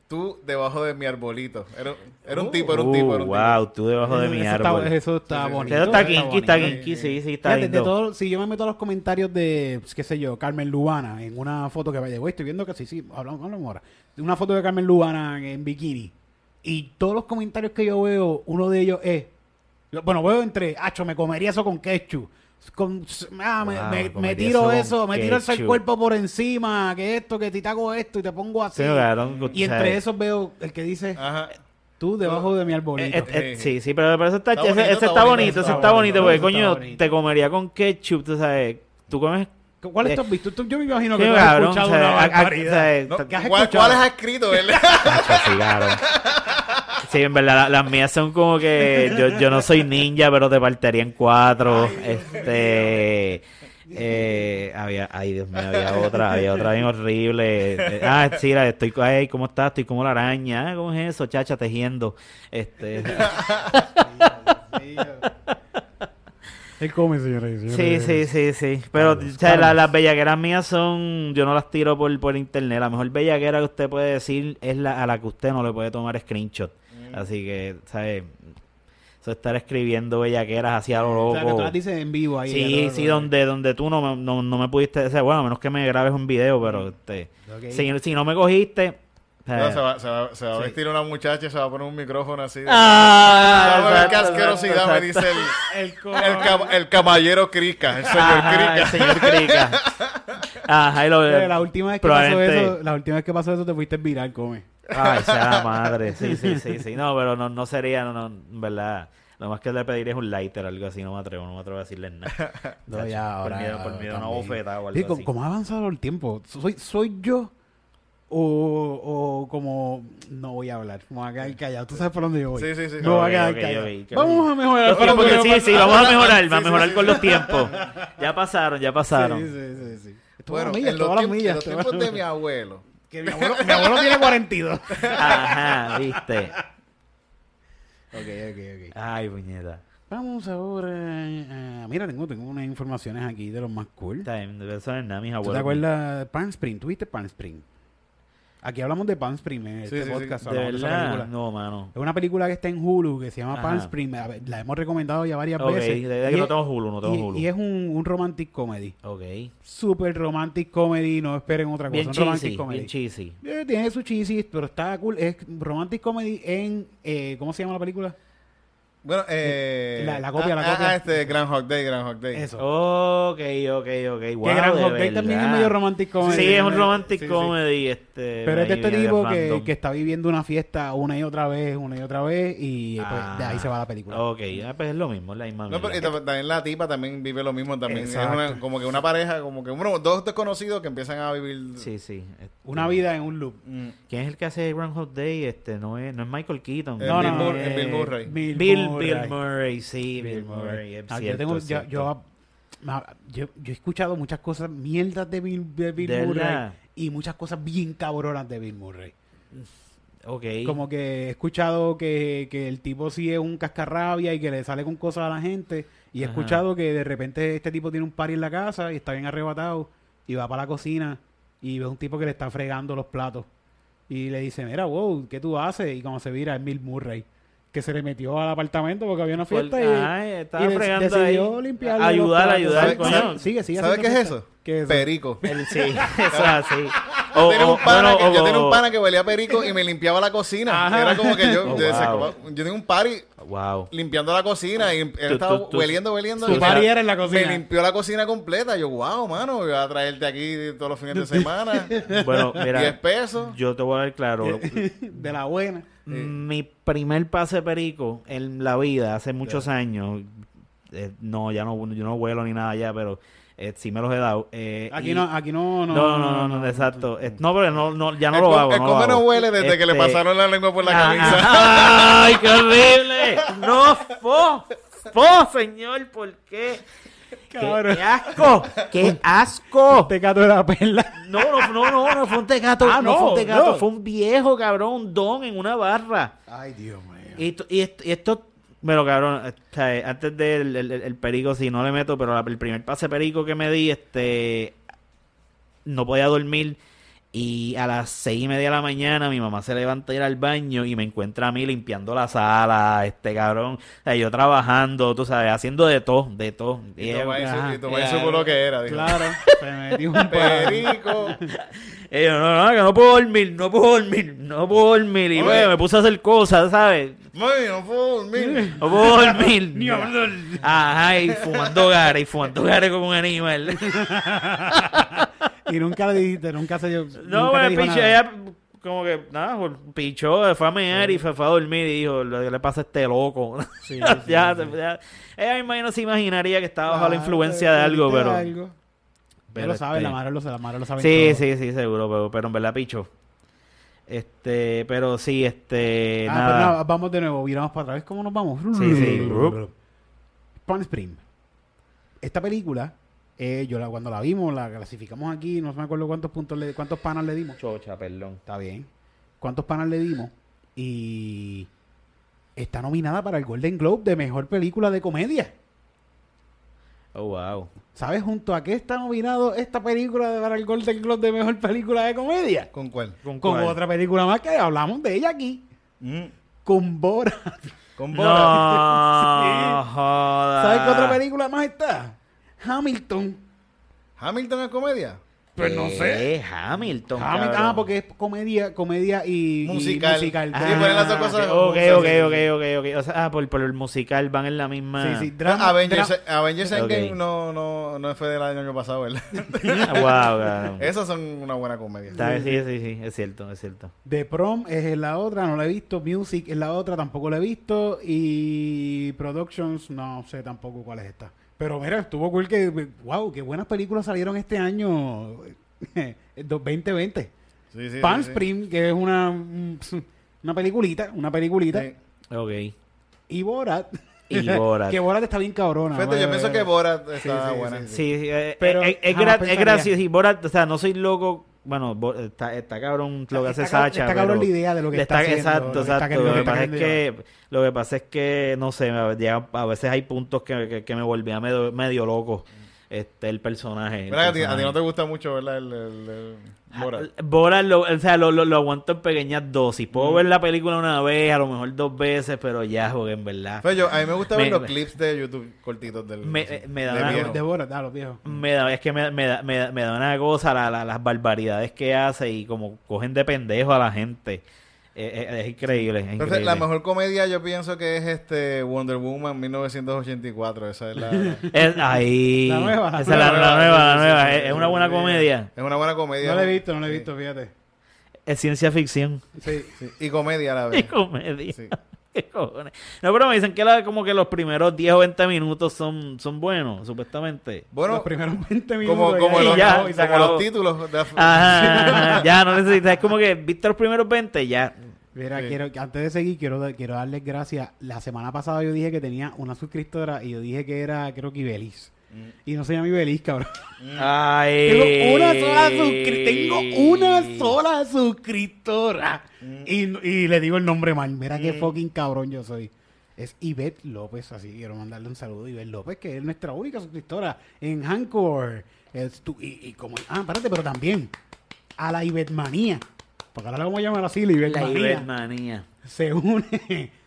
tú debajo de mi arbolito. Era, era un tipo, era un tipo, era un Uh, wow, tú debajo de Eso mi está- árbol. Eso está bonito. Eso está eso kinky, está kinky, sí, sí, está Fíjate, de lindo. todo, si yo me meto a los comentarios de, pues, qué sé yo, Carmen Lubana, en una foto que vaya, güey, estoy viendo que sí, sí, hablamos, hablamos ahora, de una foto de Carmen Lubana en, en bikini, y todos los comentarios que yo veo, uno de ellos es, bueno, veo entre, acho, me comería eso con ketchup, con, ah, me, Wow, me- me, comería tiro eso eso, me tiro eso el cuerpo por encima, que esto, que te hago esto y te pongo así. Sí, cabrón, y entre esos veo el que dice, Ajá. tú debajo de mi arbolito. Eh, eh, eh, sí, sí, pero, pero eso está, Está ese, bonito, ese está está bonito, bonito, ese está bonito, porque coño, bonito. te comería con ketchup, tú sabes, tú comes... ¿Cuál eh, has visto? Tú- yo me imagino que Sí, tú has cabrón, escuchado o sea, una barbaridad. o sea, No, ta- ¿Qué has ¿cuál- escuchado? ¿Cuáles has escrito, verdad? Sí, en verdad, la- las mías son como que yo, yo no soy ninja, pero te partiría en cuatro. este. Eh, había, ay Dios mío, había otra, había otra bien horrible. Eh, ah, sí, la estoy, ay, ¿cómo estás? Estoy como la araña. Ah, ¿Cómo es eso, chacha, tejiendo? Este, Él come, señores. y sí, sí, sí, sí. Pero, o sea, la- las bellaqueras mías son, yo no las tiro por, por internet. La mejor bellaquera que usted puede decir es la a la que usted no le puede tomar screenshot. Así que, ¿sabes? Eso de estar escribiendo bellaqueras así a lo O loco. sea, que tú las dices en vivo ahí. Sí, lo- sí, donde, donde tú no, me- no, no me pudiste decir, bueno, a menos que me grabes un video, pero este, Ok. si, si no me cogiste... No, se va, se va, se va a vestir una muchacha y se va a poner un micrófono así. de- Ah, qué asquerosidad exacto, me dice el, El caballero Crica, el señor Crica. el señor Crica. Ajá, y lo Pero la última vez que pasó eso, la última vez que pasó eso te fuiste viral, come. Ay, sea la madre. Sí, sí, sí, sí. No, pero no, no sería, no, no, en verdad. Lo más que le pediría es un lighter o algo así. No me atrevo, no me atrevo a decirles nada. No, ya, por ahora, miedo, por miedo a una bofetada o algo Sí, como, así. como ha avanzado el tiempo. ¿Soy, soy yo o, o como... No voy a hablar. Me voy a quedar callado. ¿Tú sabes por dónde yo voy? Sí, sí, sí. Me voy a quedar callado. Vamos a mejorar. Los tiempos que- sí, sí, vamos a mejorar, Sí, va a mejorar sí, con sí. los tiempos. Ya pasaron, ya pasaron. Sí, sí, sí, sí. Bueno, millas, en los, todas las tiempos, en millas, los tiempos de mi abuelo. Que mi abuelo, mi abuelo tiene 42. Ajá, viste. ok, ok, ok. Ay, puñeta. Vamos ahora. a- mira, tengo, tengo unas informaciones aquí de los más cool. Está bien, no es nada, mis ¿Tú abuelos. te acuerdas de Palm Spring? ¿Tuviste Palm Spring? Aquí hablamos de Palm Spring en este Sí, sí, sí. podcast. De hablamos de esa verdad, película. no, mano. Es una película que está en Hulu que se llama Ajá. Palm Spring. A ver, La hemos recomendado ya varias Ok, veces. Y que no es- tengo Hulu, no tengo y, Hulu. y es un, un romantic comedy. Ok. Super romantic comedy. No esperen otra cosa. Bien un romantic cheesy, comedy. bien cheesy. Eh, tiene su cheesy, pero está cool. Es romantic comedy en. eh, ¿Cómo se llama la película? Bueno, eh... La- la copia, la ah, copia. Ah, este, Groundhog Day, Groundhog Day. Eso. Ok, ok, ok. Wow, que Groundhog Day también es medio romantic comedy. Sí, es un romantic Sí, sí. comedy. Este, Pero es de este tipo que, que está viviendo una fiesta una y otra vez, una y otra vez, y pues, de ahí se va la película. Ok, ah, pues es lo mismo, la misma No, pero y también la tipa también vive lo mismo también. Es Exacto. una- como que una pareja, como que uno, dos desconocidos que empiezan a vivir. Sí, sí. este, Una vida en un loop. Mm. ¿Quién es el que hace Groundhog Day? Este, no es, no es Michael Keaton. Eh, No, Bill no, Mur- eh, eh, Bill Murray. Bill, Bill, Murray. Bill Murray, sí, Bill Bill Murray. Ah, yo cierto, tengo, es yo, yo ma- yo, yo he escuchado muchas cosas mierdas de Bill, de Bill ¿De Murray verdad? y muchas cosas bien cabronas de Bill Murray. Ok. Como que he escuchado que, que el tipo sí es un cascarrabia y que le sale con cosas a la gente. Y he Ajá. escuchado que de repente este tipo tiene un party en la casa y está bien arrebatado y va para la cocina y ve a un tipo que le está fregando los platos. Y le dice, mira, wow, ¿qué tú haces? Y como se vira, es Bill Murray. Que se le metió al apartamento porque había una fiesta y, Ay, estaba y de- decidió ahí. limpiarle Ayudar, ayudar, ¿Sabe- coño. sabe- Sigue, sigue ¿Sabe qué es fiesta. eso? ¿Qué es eso? Perico. El- sí, eso es así. Yo O- tenía, o- un pana bueno, que, o- yo tenía un pana que huelía a perico y me limpiaba la cocina. Ajá. Era como que yo, Oh, yo, decía, yo tenía un party Wow. limpiando la cocina y él Tú- estaba tú- tú- hueliendo, hueliendo. Y party me- era en la Me cocina. limpió la cocina completa. Yo, wow, mano, voy a traerte aquí todos los fines de semana. Bueno, 10 mira, pesos. yo te voy a dar claro. de la buena. Mi primer pase perico en la vida, hace muchos años, eh, no, ya no, yo no vuelo ni nada ya, pero eh, sí me los he dado. eh, Aquí y- no, aquí no, no. No, no, no, no, exacto. Eh, No, pero no, no, ya no el lo hago. el no come no huele desde que le Este, pasaron la lengua por la Ah, camisa. ¡Ay, qué horrible! No, fo, fo, señor, ¿por qué? ¿Qué, Cabrón. qué asco! ¡Qué asco! Tecato de la perla. No, no, no, no, no fue un tecato. Ah, no, no, fue un tecato, no. fue un viejo, cabrón, un don en una barra. Ay, Dios mío. Y, esto- y esto, y esto- bueno, cabrón, este, antes del el, el- el perico, sí, no le meto, pero la- el primer pase perico que me di, este, no podía dormir. Y a las seis y media de la mañana mi mamá se levanta a ir al baño y me encuentra a mí limpiando la sala, este cabrón. O sea, yo trabajando, tú sabes, haciendo de todo, de todo. Y y Tomás supo lo que era. dijo. Claro, se metió un Perico. Y yo, no, no, que no puedo dormir, no puedo dormir, no puedo dormir. Y Oye. bueno, me puse a hacer cosas, ¿sabes? Mami, no puedo dormir. No puedo dormir. Ni hablar. Ajá, y fumando gare, y fumando gare como un animal. Y nunca le dijiste, nunca se dio. No, bueno, nada. ella como que, nada, pichó, fue a mear y fue, fue a dormir y dijo, lo que le pasa a este loco. Sí, ya, sí, sí. ya- ella me imagino se imaginaría que estaba bajo la Ah, influencia de algo, pero... algo. Pero, lo sabe, este, la madre lo sabe, la madre lo sabe. Sí, todo. sí, sí, seguro, pero, pero en verdad picho. Este, pero sí, este, Ah, nada. pero nada, vamos de nuevo, viramos para atrás. ¿Cómo nos vamos? Sí, sí. Palm Spring. Esta película, eh, yo la, cuando la vimos, la clasificamos aquí, no me acuerdo cuántos puntos le, cuántos panas le dimos. Chocha, perdón. Está bien. ¿Cuántos panas le dimos? Y está nominada para el Golden Globe de mejor película de comedia. Oh, wow. ¿Sabes junto a qué está nominado esta película de- para el Golden Globe de mejor película de comedia? ¿Con cuál? ¿Con Con cuál? otra película más que hablamos de ella aquí. Mm. Con Bora. Con No, Borat. joda. ¿Sabes qué otra película más está? Hamilton. ¿Hamilton es comedia? Pues no sé. Eh, Hamilton, Hamilton, cabrón. ah, porque es comedia, comedia y y Musical. musical. Sí, ponen las dos cosas Ok, ok, ok, ok, ok. O sea, ah, por, por el musical van en la misma. Sí, sí. Drama, Avengers, dra- Avengers no, no, no fue del año pasado, ¿verdad? Ah, wow. Esas son una buena comedia. Sí, sí, sí, es cierto, es cierto. The Prom es la otra, no la he visto. Music es la otra, tampoco la he visto. Y Productions, no sé tampoco cuál es esta. Pero mira, estuvo cool que, wow, qué buenas películas salieron este año, 2020. Sí, sí, sí. Spring, que es una, una peliculita, una peliculita. Sí. Ok. Y Borat. Y Borat. que Borat está bien cabrona. Fíjate, yo pienso que Borat está sí, sí, buena. sí, Sí, sí, eh, Pero eh, es, es pensaría. gracioso. Y Borat, o sea, no soy loco. Bueno, Bo- está, está cabrón lo que hace Está Sacha. está cabrón pero la idea de lo que está haciendo, Exacto, lo que está exacto. Lo que está pasa es que, lo que pasa es que, no sé, a veces hay puntos que, que, que me volvía medio, medio loco. Este, el personaje. el a ti, a ti personaje. no te gusta mucho, ¿verdad? El, el- el Borat. Borat, lo, o sea, lo, lo, lo aguanto en pequeñas dosis. Puedo Mm. ver la película una vez, a lo mejor dos veces, pero ya, porque en verdad. Pues yo, a mí me gusta Me- ver los me- clips de YouTube cortitos del Me- me da de una- viejo. De Borat, ah, los viejos. Me da, es que me, me da, me, da, me da una cosa la, la- las barbaridades que hace y como cogen de pendejo a la gente. Eh, eh, es increíble. es Perfecto, increíble. La mejor comedia yo pienso que es este Wonder Woman 1984. Esa es la... Es- ahí. La nueva. Esa es la, la nueva, la es, una buena comedia. Es una buena comedia. No la he visto, no la he Sí, visto, fíjate. Es ciencia ficción. Sí. sí. Y comedia a la Y vez. comedia. Sí. ¿Qué cojones? No, pero me dicen que la- como que los primeros 10 o 20 minutos son, son buenos, supuestamente. Bueno, los primeros 20 minutos. como, como, ya- los, Y ya, como y se acabó. los títulos. de- Ajá, ya no necesitas. Es como que viste los primeros 20, ya. Mira, Sí. quiero, antes de seguir, quiero, quiero darles gracias. La semana pasada yo dije que tenía una suscriptora y yo dije que era, creo que Ibelis. Y no se llama Ibeliz, cabrón. Ay. Tengo una sola suscri- tengo una sola suscriptora. Y, y le digo el nombre mal. Mira qué fucking cabrón yo soy. Es Ivette López, así quiero mandarle un saludo a Ivette López, que es nuestra única suscriptora en Anchor. Es tu- y, y como, ah, espérate, pero también a la Ivette Manía. Porque ahora la vamos a llamar así, La Manía. Se une.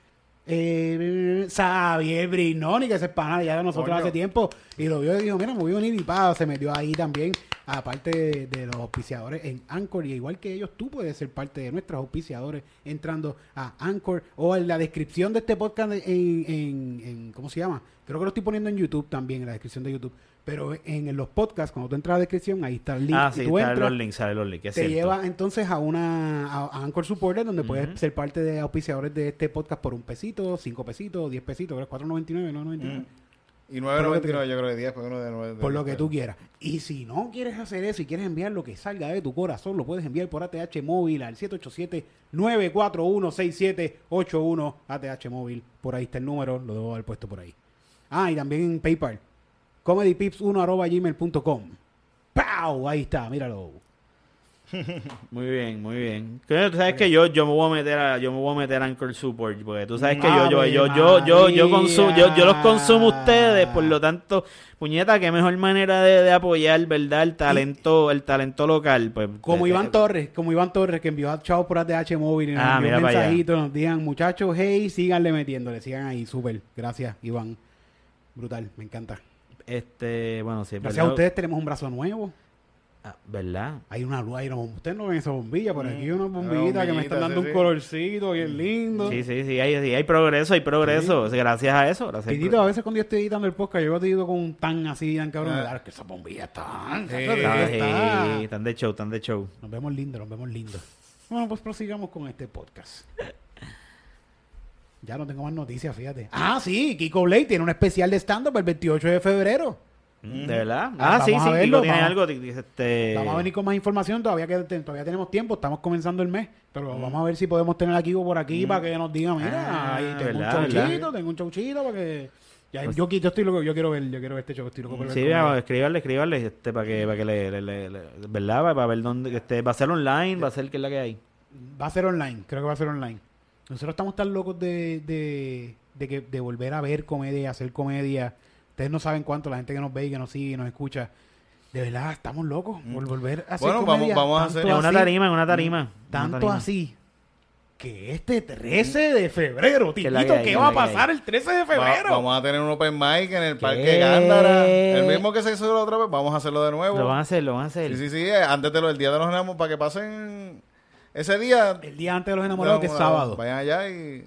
Eh, Xavier Brinoni, que es pana ya de nosotros Coño. hace tiempo, y lo vio y dijo, mira, me voy a unir y pa, se metió ahí también, aparte de, de los auspiciadores en Anchor, y igual que ellos, tú puedes ser parte de nuestros auspiciadores entrando a Anchor o en la descripción de este podcast en, en, en- ¿cómo se llama? Creo que lo estoy poniendo en YouTube también, en la descripción de YouTube, pero en, los podcasts, cuando tú entras a la descripción, ahí está el link, Ah, sí, tú entras, los links, sale los links. te cierto. lleva entonces a una a, Anchor Supporter donde puedes ser parte de auspiciadores de este podcast por un pesito, cinco pesitos, diez pesitos, creo que es 4.99, no 99, Y 9.99 yo creo que 10, porque uno de 9. por lo que tú quieras. Y si no quieres hacer eso y quieres enviar lo que salga de tu corazón, lo puedes enviar por ATH móvil al 787-941-6781 ATH móvil. Por ahí está el número, lo debo haber puesto por ahí. Ah, y también en PayPal. comedypips1 arroba gmail.com. ¡Pau! Ahí está, míralo. Muy bien, muy bien. Tú sabes que yo, yo me voy a meter a, yo me voy a meter a Anchor Support, porque tú sabes que yo, yo, yo, yo, yo, yo, consumo, yo, yo los consumo ustedes, por lo tanto, puñeta, qué mejor manera de, de apoyar, ¿verdad? El talento, el talento local, pues. Como eh, Iván eh, Torres, como Iván Torres que envió a Chao por ATH móvil y nos Ah, envió un mensajito, nos digan, muchachos, hey, síganle metiéndole, sigan ahí, súper. Gracias, Iván. Brutal, me encanta. Este, bueno, sí, Gracias a ustedes tenemos un brazo nuevo. Ah, ¿Verdad? Hay una luz, hay una, ustedes no ven esa bombilla, por aquí hay una Una bombillita que me están dando sí, un sí. colorcito bien lindo. Sí, sí, sí, hay, sí, hay progreso, hay progreso, gracias a eso, gracias. a veces cuando yo estoy editando el podcast, yo te digo con un tan así, tan cabrón, Ah. claro, que esa bombilla está, Sí. esa pro- bombilla está. sí, están de show, están de show. Nos vemos lindo, nos vemos lindo. Bueno, pues prosigamos con este podcast. Ya no tengo más noticias, fíjate. Ah, sí, Kiko Blake tiene un especial de stand-up el 28 de febrero. ¿De verdad? Ah, Vamos sí, a sí, verlo, tiene algo, este... Vamos a venir con más información, todavía que todavía tenemos tiempo, estamos comenzando el mes, pero Mm. vamos a ver si podemos tener a Kiko por aquí para que nos diga, mira, Ah, ahí tengo verdad, un chauchito, tengo un chauchito para que... Ya, Pues- yo, yo estoy loco, yo quiero ver, yo quiero ver este show, estoy loco por Sí, vamos, es. escribirle, escribirle, este, para que, para que le, le- le- le- ¿verdad? Para, para ver dónde, este, va a ser online, va a ser qué es la que hay. Va a ser online, creo que va a ser online. Nosotros estamos tan locos de, de, de, que, de volver a ver comedia, hacer comedia. Ustedes no saben cuánto la gente que nos ve y que nos sigue y nos escucha. De verdad, estamos locos por volver a hacer Bueno, vamos- comedia. vamos a hacer- En una tarima, en una tarima. una Tanto tarima. así que este 13 de febrero, hay, ¿qué va a pasar el 13 de Va- febrero? vamos a tener un open mic en el ¿Qué? Parque Gándara. El mismo que se hizo la otra vez, vamos a hacerlo de nuevo. Lo van a hacer, lo van a hacer. Sí, sí, sí, eh, antes de lo del día de los enamorados, para que pasen ese día. El día antes de los enamorados, que es sábado. Vayan allá y.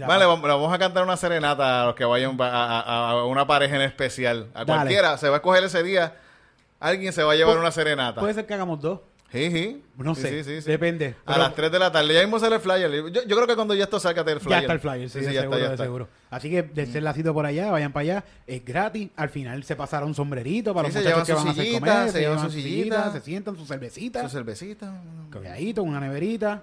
Vale, vamos, vamos a cantar una serenata a los que vayan a, a- a una pareja en especial. A Dale. cualquiera, se va a escoger ese día. Alguien se va a llevar Pu- una serenata. Puede ser que hagamos dos. Sí, sí. No Sí, sé, sí, sí, sí. depende. A las 3 de la tarde. Ya mismo sale el flyer. Yo, yo creo que cuando ya esto salga el flyer. Ya está el flyer, sí, ya seguro, está, ya de está. seguro. Así que dense la cita por allá, vayan para allá, es gratis. Al final se pasará un sombrerito para los muchachos que van a hacer comedia, se llevan su sillita. sillita, se sientan su cervecita, Su cervecita. calladito, una neverita.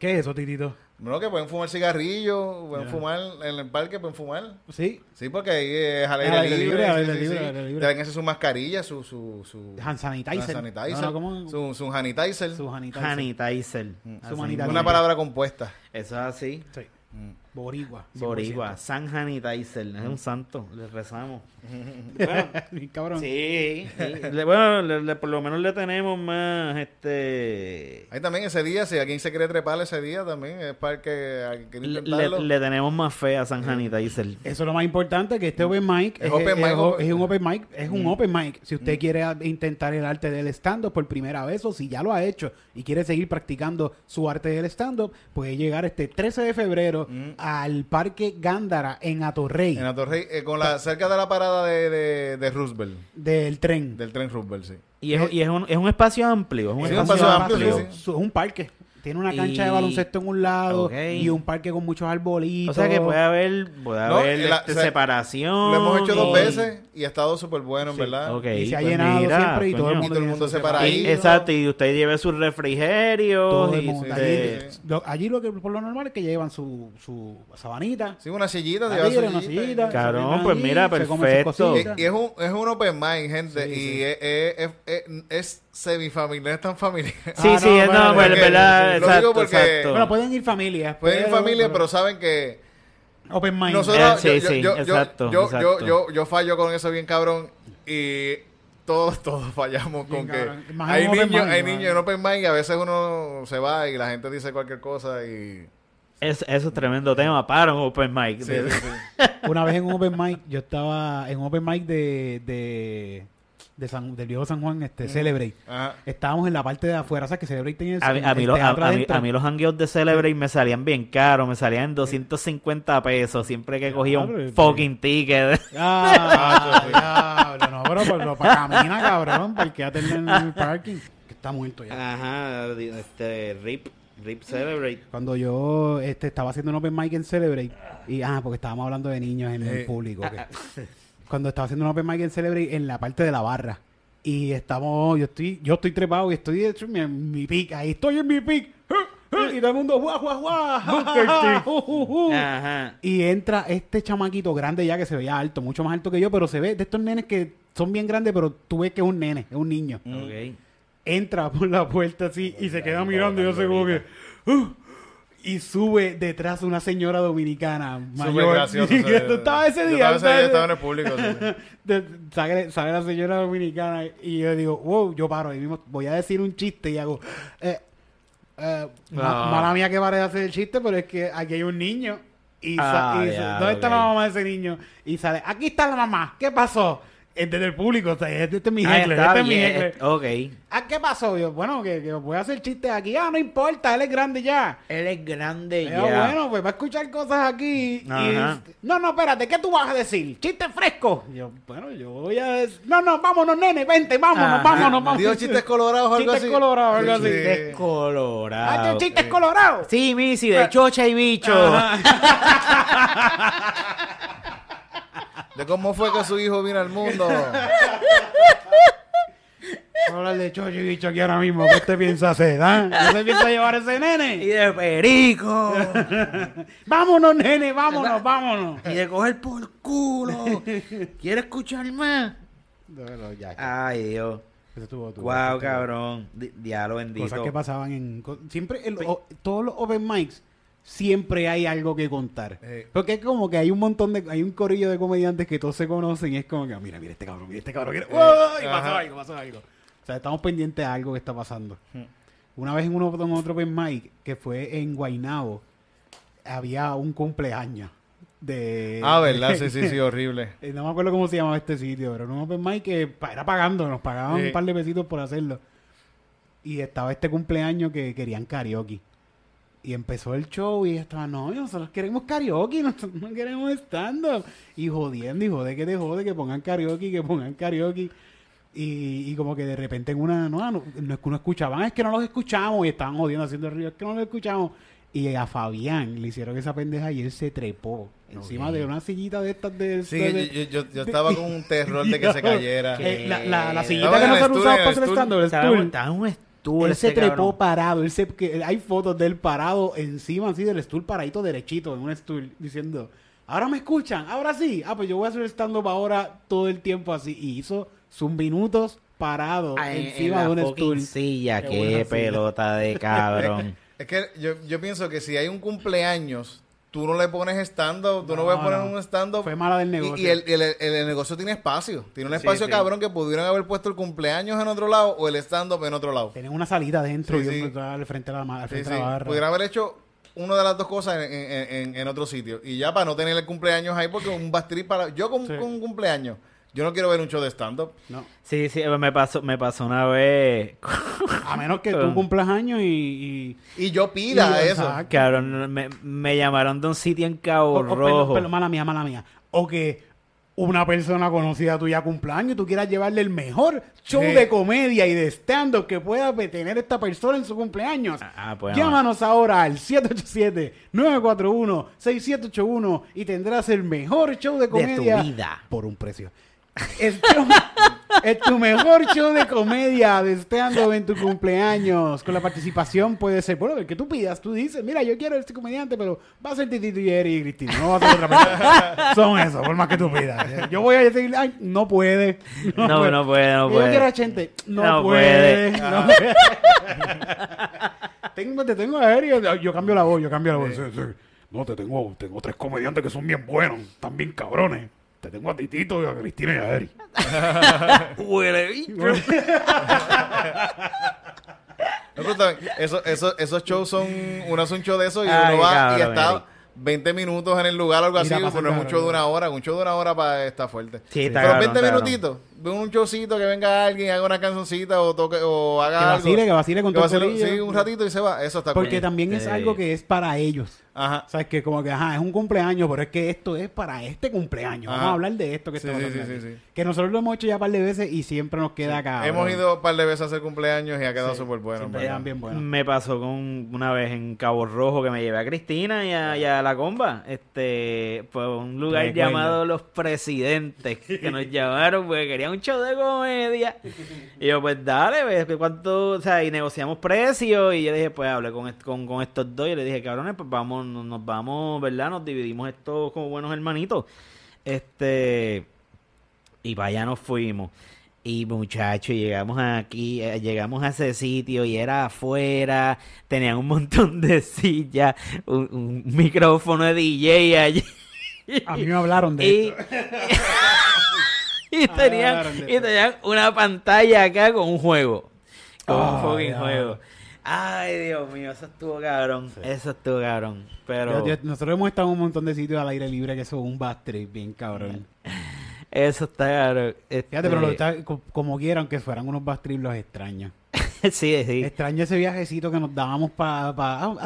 ¿Qué es eso, Titito? No, que pueden fumar cigarrillos, pueden Ya. fumar en el parque, pueden fumar. Sí, Sí, porque ahí es al aire libre. libre, aire sí, libre, sí. libre. Tráiganse su mascarilla, su... su, su hand sanitizer. hand sanitizer. No, no, ¿cómo? Su, su sanitizer. Su sanitizer. Su Así sanitizer. Una palabra compuesta. Eso es así. Sí. Boricua. 100%. Boricua, San Sanitizer, es un santo, le rezamos. Bien cabrón. Sí, sí. Le- bueno, le- le- por lo menos le tenemos más, este... Ahí también ese día, si alguien se quiere trepar ese día también, es para que hay que Le, intentarlo. le tenemos más fe a San Sanitizer. Eso es lo más importante, que este open mic Es es, open es- mic, es- un open mic, es un open mic. Si usted quiere a- intentar el arte del stand-up por primera vez o si ya lo ha hecho y quiere seguir practicando su arte del stand-up, puede llegar este 13 de febrero al Parque Gándara en Atorrey En Atorrey, eh, con la, cerca de la parada de, de, de Roosevelt, del tren. del tren Roosevelt, sí. Y es, y es, un, es un espacio amplio, es un espacio, espacio amplio, amplio. sí, sí. Su- Es un parque. Tiene una cancha Y- de baloncesto en un lado y un parque con muchos arbolitos. O sea que puede haber, puede No, haber la- este, o sea, separación. Lo hemos hecho dos veces y ha estado súper bueno, en Sí. verdad. Y se ha pues llenado mira, siempre y todo el mundo, Y todo el tiene mundo su se para ahí. Exacto, y usted lleve sus refrigerios. Todo el y mundo. usted- Allí, lo, allí lo que por lo normal es que llevan su, su sabanita. Sí, una sillita, lleva libre, una sillita. sientan pues allí, mira, perfecto. Y, es un, es un open mind, gente. Sí, y sí. Es, es, es, es, es semifamiliar, es tan familiar. Sí, Ah, sí, no, es- bueno, no, pues, porque- verdad, lo digo exacto, porque- exacto. Bueno, pueden ir familias. Pueden ir familia, pero saben que Open mind. nosotros, Eh, sí, yo, sí, yo, yo, exacto, yo, exacto. yo, yo, yo fallo con eso bien cabrón y todos, todos fallamos Bien con que cabrón. Más hay open niños, mind, hay ¿no? niños en open mind y a veces uno se va y la gente dice cualquier cosa y... Es- eso es tremendo tema para un open mic. Sí, sí, sí. Una vez en un open mic, yo estaba en un open mic de, de, de San, del viejo San Juan, este, Celebrate. Ajá. Estábamos en la parte de afuera, o sea que Celebrate tenía el, A mí, a, mí el los, a, mí, adentro. a mí los hangueos de Celebrate me salían bien caros, me salían en 250 pesos siempre que cogía un fucking ticket. Ah, diablo, no, pero, pero, para camina, cabrón, para que en el parking. Que está muerto ya. Ajá, este, RIP, RIP Celebrate. Cuando yo este, estaba haciendo un open mic en Celebrate, y ah, porque estábamos hablando de niños en el público. ok. Cuando estaba haciendo un open mic en Celebrate en la parte de la barra. Y estamos, yo estoy, yo estoy trepado y estoy hecho en mi, en mi pic. Ahí estoy en mi pic. Y todo el mundo, guau, guau, guau. Y entra este chamaquito grande ya que se veía alto, mucho más alto que yo, pero se ve de estos nenes que son bien grandes, pero tú ves que es un nene, es un niño. Entra por la puerta así y se queda mirando y yo sé como que... "Uh", y sube detrás una señora dominicana Súper mayor. gracioso. Y estabas ese yo día. estaba ese estaba en el público. De- sale, sale la señora dominicana y yo digo, wow, yo paro ahí mismo, voy a decir un chiste y hago, eh, eh, ma- Ah. mala mía que pare de hacer el chiste, pero es que aquí hay un niño y, Ah, y ¿dónde está la mamá de ese niño? Y sale, aquí está la mamá, ¿qué pasó? Es desde el público, o sea, este, este es mi Ah, heckler, está este es mi heckler. eh, Ok. Ah, ¿qué pasó? Yo, bueno, que, que voy a hacer chistes aquí. Ah, no importa, él es grande ya. Él es grande Pero bueno, pues va a escuchar cosas aquí. y- no, no, espérate, ¿qué tú vas a decir? Chiste fresco. Yo, bueno, yo voy a decir. No, no, vámonos, nene, vente, vámonos, Ajá. vámonos, vámonos. Digo chistes colorados o algo Chistes así. colorados, algo así. Sí. Es colorado. Ah, chistes colorados. Sí, Missy, de chocha y bicho. De cómo fue que su hijo vino al mundo. Vamos a hablar de chocho y bicho aquí ahora mismo. ¿Qué usted piensa hacer? ¿ah? ¿Qué se piensa llevar ese y nene? de perico. Vámonos, nene, vámonos, vámonos. y de coger por culo. ¿Quieres escuchar más? Bueno, ya, ya. Ay, Dios. Estuvo- estuvo- Wow, estuvo- cabrón. Di- Diablo bendito. Cosas que pasaban en... Siempre, o- todos los open mics, siempre hay algo que contar. Eh. Porque es como que hay un montón de... Hay un corillo de comediantes que todos se conocen y es como que, ah, mira, mira este cabrón, mira este cabrón. Mira, ¡Uy! pasó algo, pasó algo. O sea, estamos pendientes de algo que está pasando. Hmm. Una vez en, uno, en otro open mic, que fue en Guaynabo, había un cumpleaños de... Ah, ¿verdad? Sí, sí, sí, horrible. Eh, No me acuerdo cómo se llamaba este sitio, pero un open mic que era pagando, nos pagaban Sí. un par de pesitos por hacerlo. Y estaba este cumpleaños que querían karaoke. Y empezó el show y estaba, no, nosotros queremos karaoke, nosotros no queremos stand-up. Y jodiendo, y jode que te jode, que pongan karaoke, que pongan karaoke. Y, y como que de repente en una, no, no, no es que no escuchaban, es que no los escuchamos. Y estaban jodiendo, haciendo ruido, es que no los escuchamos. Y a Fabián le hicieron esa pendeja y él se trepó encima de una sillita de estas de... Sí, de- yo, yo, yo estaba con un terror de que se cayera. eh, la, la, la Estaba sillita que nosotros en para hacer stand-up, el Estaba, en un estuvo Él se este trepó cabrón. parado, él se, que, hay fotos de él parado encima así del stool paradito derechito en un stool diciendo, ahora me escuchan, ahora sí, ah pues yo voy a hacer stand-up ahora todo el tiempo así y hizo sus minutos parado Ah, en- en encima de un stool. silla. Qué Qué, silla. pelota de cabrón. Es que yo, yo pienso que si hay un cumpleaños, tú no le pones stand-up, tú no, No, vas a poner no. un stand-up. Fue mala del Y- negocio. Y, el, el- el- el negocio tiene espacio. Tiene un espacio sí. cabrón que pudieran haber puesto el cumpleaños en otro lado o el stand-up en otro lado. Tienen una salita adentro Sí, y un- al frente de la, al frente de la barra. Pudiera haber hecho una de las dos cosas en, en- en- en otro sitio. Y ya para no tener el cumpleaños ahí, porque un bastriz para. Yo con, con un cumpleaños, yo no quiero ver un show de stand-up. No. Sí, sí, me pasó, me pasó una vez. A menos que tú cumplas años y... y Y yo pida y- eso. exacto. Cabrón, me, me llamaron de un sitio en Cabo o, perdón, Rojo. perdón, mala mía, mala mía. O que una persona conocida tuya cumpleaños y tú quieras llevarle el mejor show Sí. de comedia y de stand-up que pueda tener esta persona en su cumpleaños. Ah, pues, Llámanos ahora al 787-941-6781 y tendrás el mejor show de tu comedia vida. por un precio. Es tu, es tu mejor show de comedia de stand-up en tu cumpleaños. Con la participación puede ser, bueno, el que tú pidas, tú dices, mira, yo quiero este comediante, pero va a ser Titito y Eri y Cristina, no va a ser otra persona. Son eso, por más que tú pidas. Yo voy a decir, ay, no puede. No, no puede, no Yo puede. quiero a Chente, no, No puede. puede. no puede. tengo, te tengo a Eri, yo cambio la voz, yo cambio la voz. Sí, sí. No, te tengo, tengo tres comediantes que son bien buenos, están bien cabrones. Te tengo a Titito, y a Cristina y a Eri. Huele bicho. No, pero también, eso, eso, esos shows son, uno hace un show de eso y Ay, uno va y cabrón, está Eric. 20 minutos en el lugar o algo Mira, así, pasa pero no es un cabrón. show de una hora, un show de una hora para estar fuerte. Sí, está pero cabrón, 20 cabrón. minutitos, un showcito que venga alguien, haga una cancioncita o toque o haga Que algo. vacile, que vacile con Que vacile. Sí, un ratito y se va. Eso está Porque cool. también es algo que es para ellos. Ajá. ¿Sabes? Que como que, ajá, es un cumpleaños, pero es que esto es para este cumpleaños. Vamos a hablar de esto que Sí, estamos sí, sí, hablando sí. Que nosotros lo hemos hecho ya un par de veces y siempre nos queda acá. Hemos ido un par de veces a hacer cumpleaños y ha quedado súper bueno. Bien buenos. Me pasó con una vez en Cabo Rojo que me llevé a Cristina y a, y a la comba. Este, pues un lugar llamado Los Presidentes, que nos llamaron porque un show de comedia. Y yo, pues dale, ves que cuánto, o sea, y negociamos precios. Y yo le dije, pues hablé con, con, con estos dos. Y le dije, cabrones, pues vamos, nos, vamos, ¿verdad? Nos dividimos esto como buenos hermanitos. Este, y para allá nos fuimos. Y muchachos, llegamos aquí, eh, llegamos a ese sitio y era afuera, tenían un montón de sillas, un, un micrófono de DJ allí. A mí me hablaron de y, esto. y tenían, y tenían una pantalla acá con un juego. Con un Ah, fucking ya. juego. Ay, Dios mío, eso estuvo cabrón. Eso estuvo cabrón. Pero Yo- yo- nosotros hemos estado en un montón de sitios al aire libre que son un bad trip bien cabrón. eso está cabrón. Este, Fíjate, pero lo está- co- como quieran que fueran unos bad trips, los extraño. sí, sí. Extraño ese viajecito que nos dábamos para...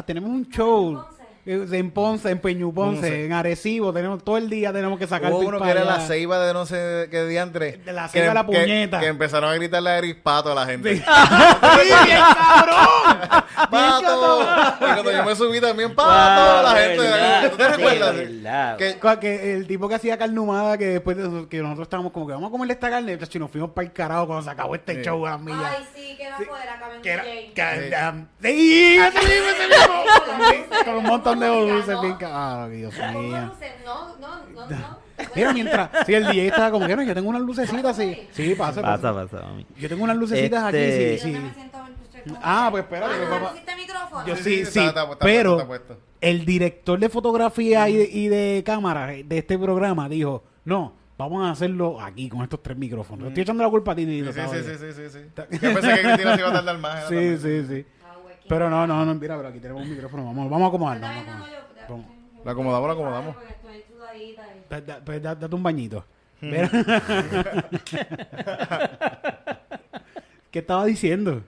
tenemos un show en Ponce, en Peñu Ponce, Ponce. en Arecibo. Tenemos todo el día tenemos que sacar Hubo uno que era la ceiba de no sé qué diantre. De la ceiba de la que- puñeta. Que, empezaron a gritarle a Eric Pato a la gente. ¡Sí, bien cabrón! ¡Pato! Y cuando yo me subí también, ¡Pato! Wow, la gente. verdad, ¿Tú te recuerdas? verdad. Que- el tipo que hacía carne humada, que después de eso, que nosotros estábamos como que vamos a comerle esta carne, y nos fuimos para el carajo cuando se acabó este Sí. show a las millas. Ay, sí, queda afuera, caben Que era, DJ. que- Sí. um, sí, ese mismo, ese mismo. Con un montón de luces, bien ca- Ah, Dios mío. No, no, no, no. Mira, mientras, si el DJ estaba como que no, yo tengo unas lucecitas así. Sí, pasa, Pasa, pasa. mami. Yo tengo unas lucecitas Este- aquí, sí, Yo sí. usted como- Ah, pues espérate, Ah, papá. ¿pusiste micrófono? Yo Sí, sí, sí, sí, está- está- está pero puesto, está puesto. el director de fotografía y de, y de cámara de este programa dijo, no, vamos a hacerlo aquí con estos tres micrófonos. Estoy echando la culpa a ti, Sí, sí, sí, sí, sí, sí, sí. Yo pensé que Cristina se iba a tardar más. Sí, sí, sí. Pero no, no, no, mira, pero aquí tenemos un micrófono. Vamos, vamos a acomodarnos. Vamos a acomodarnos. La acomodamos, la acomodamos. Da- da- pues da- date un bañito. Hmm. Mira. ¿Qué estaba diciendo?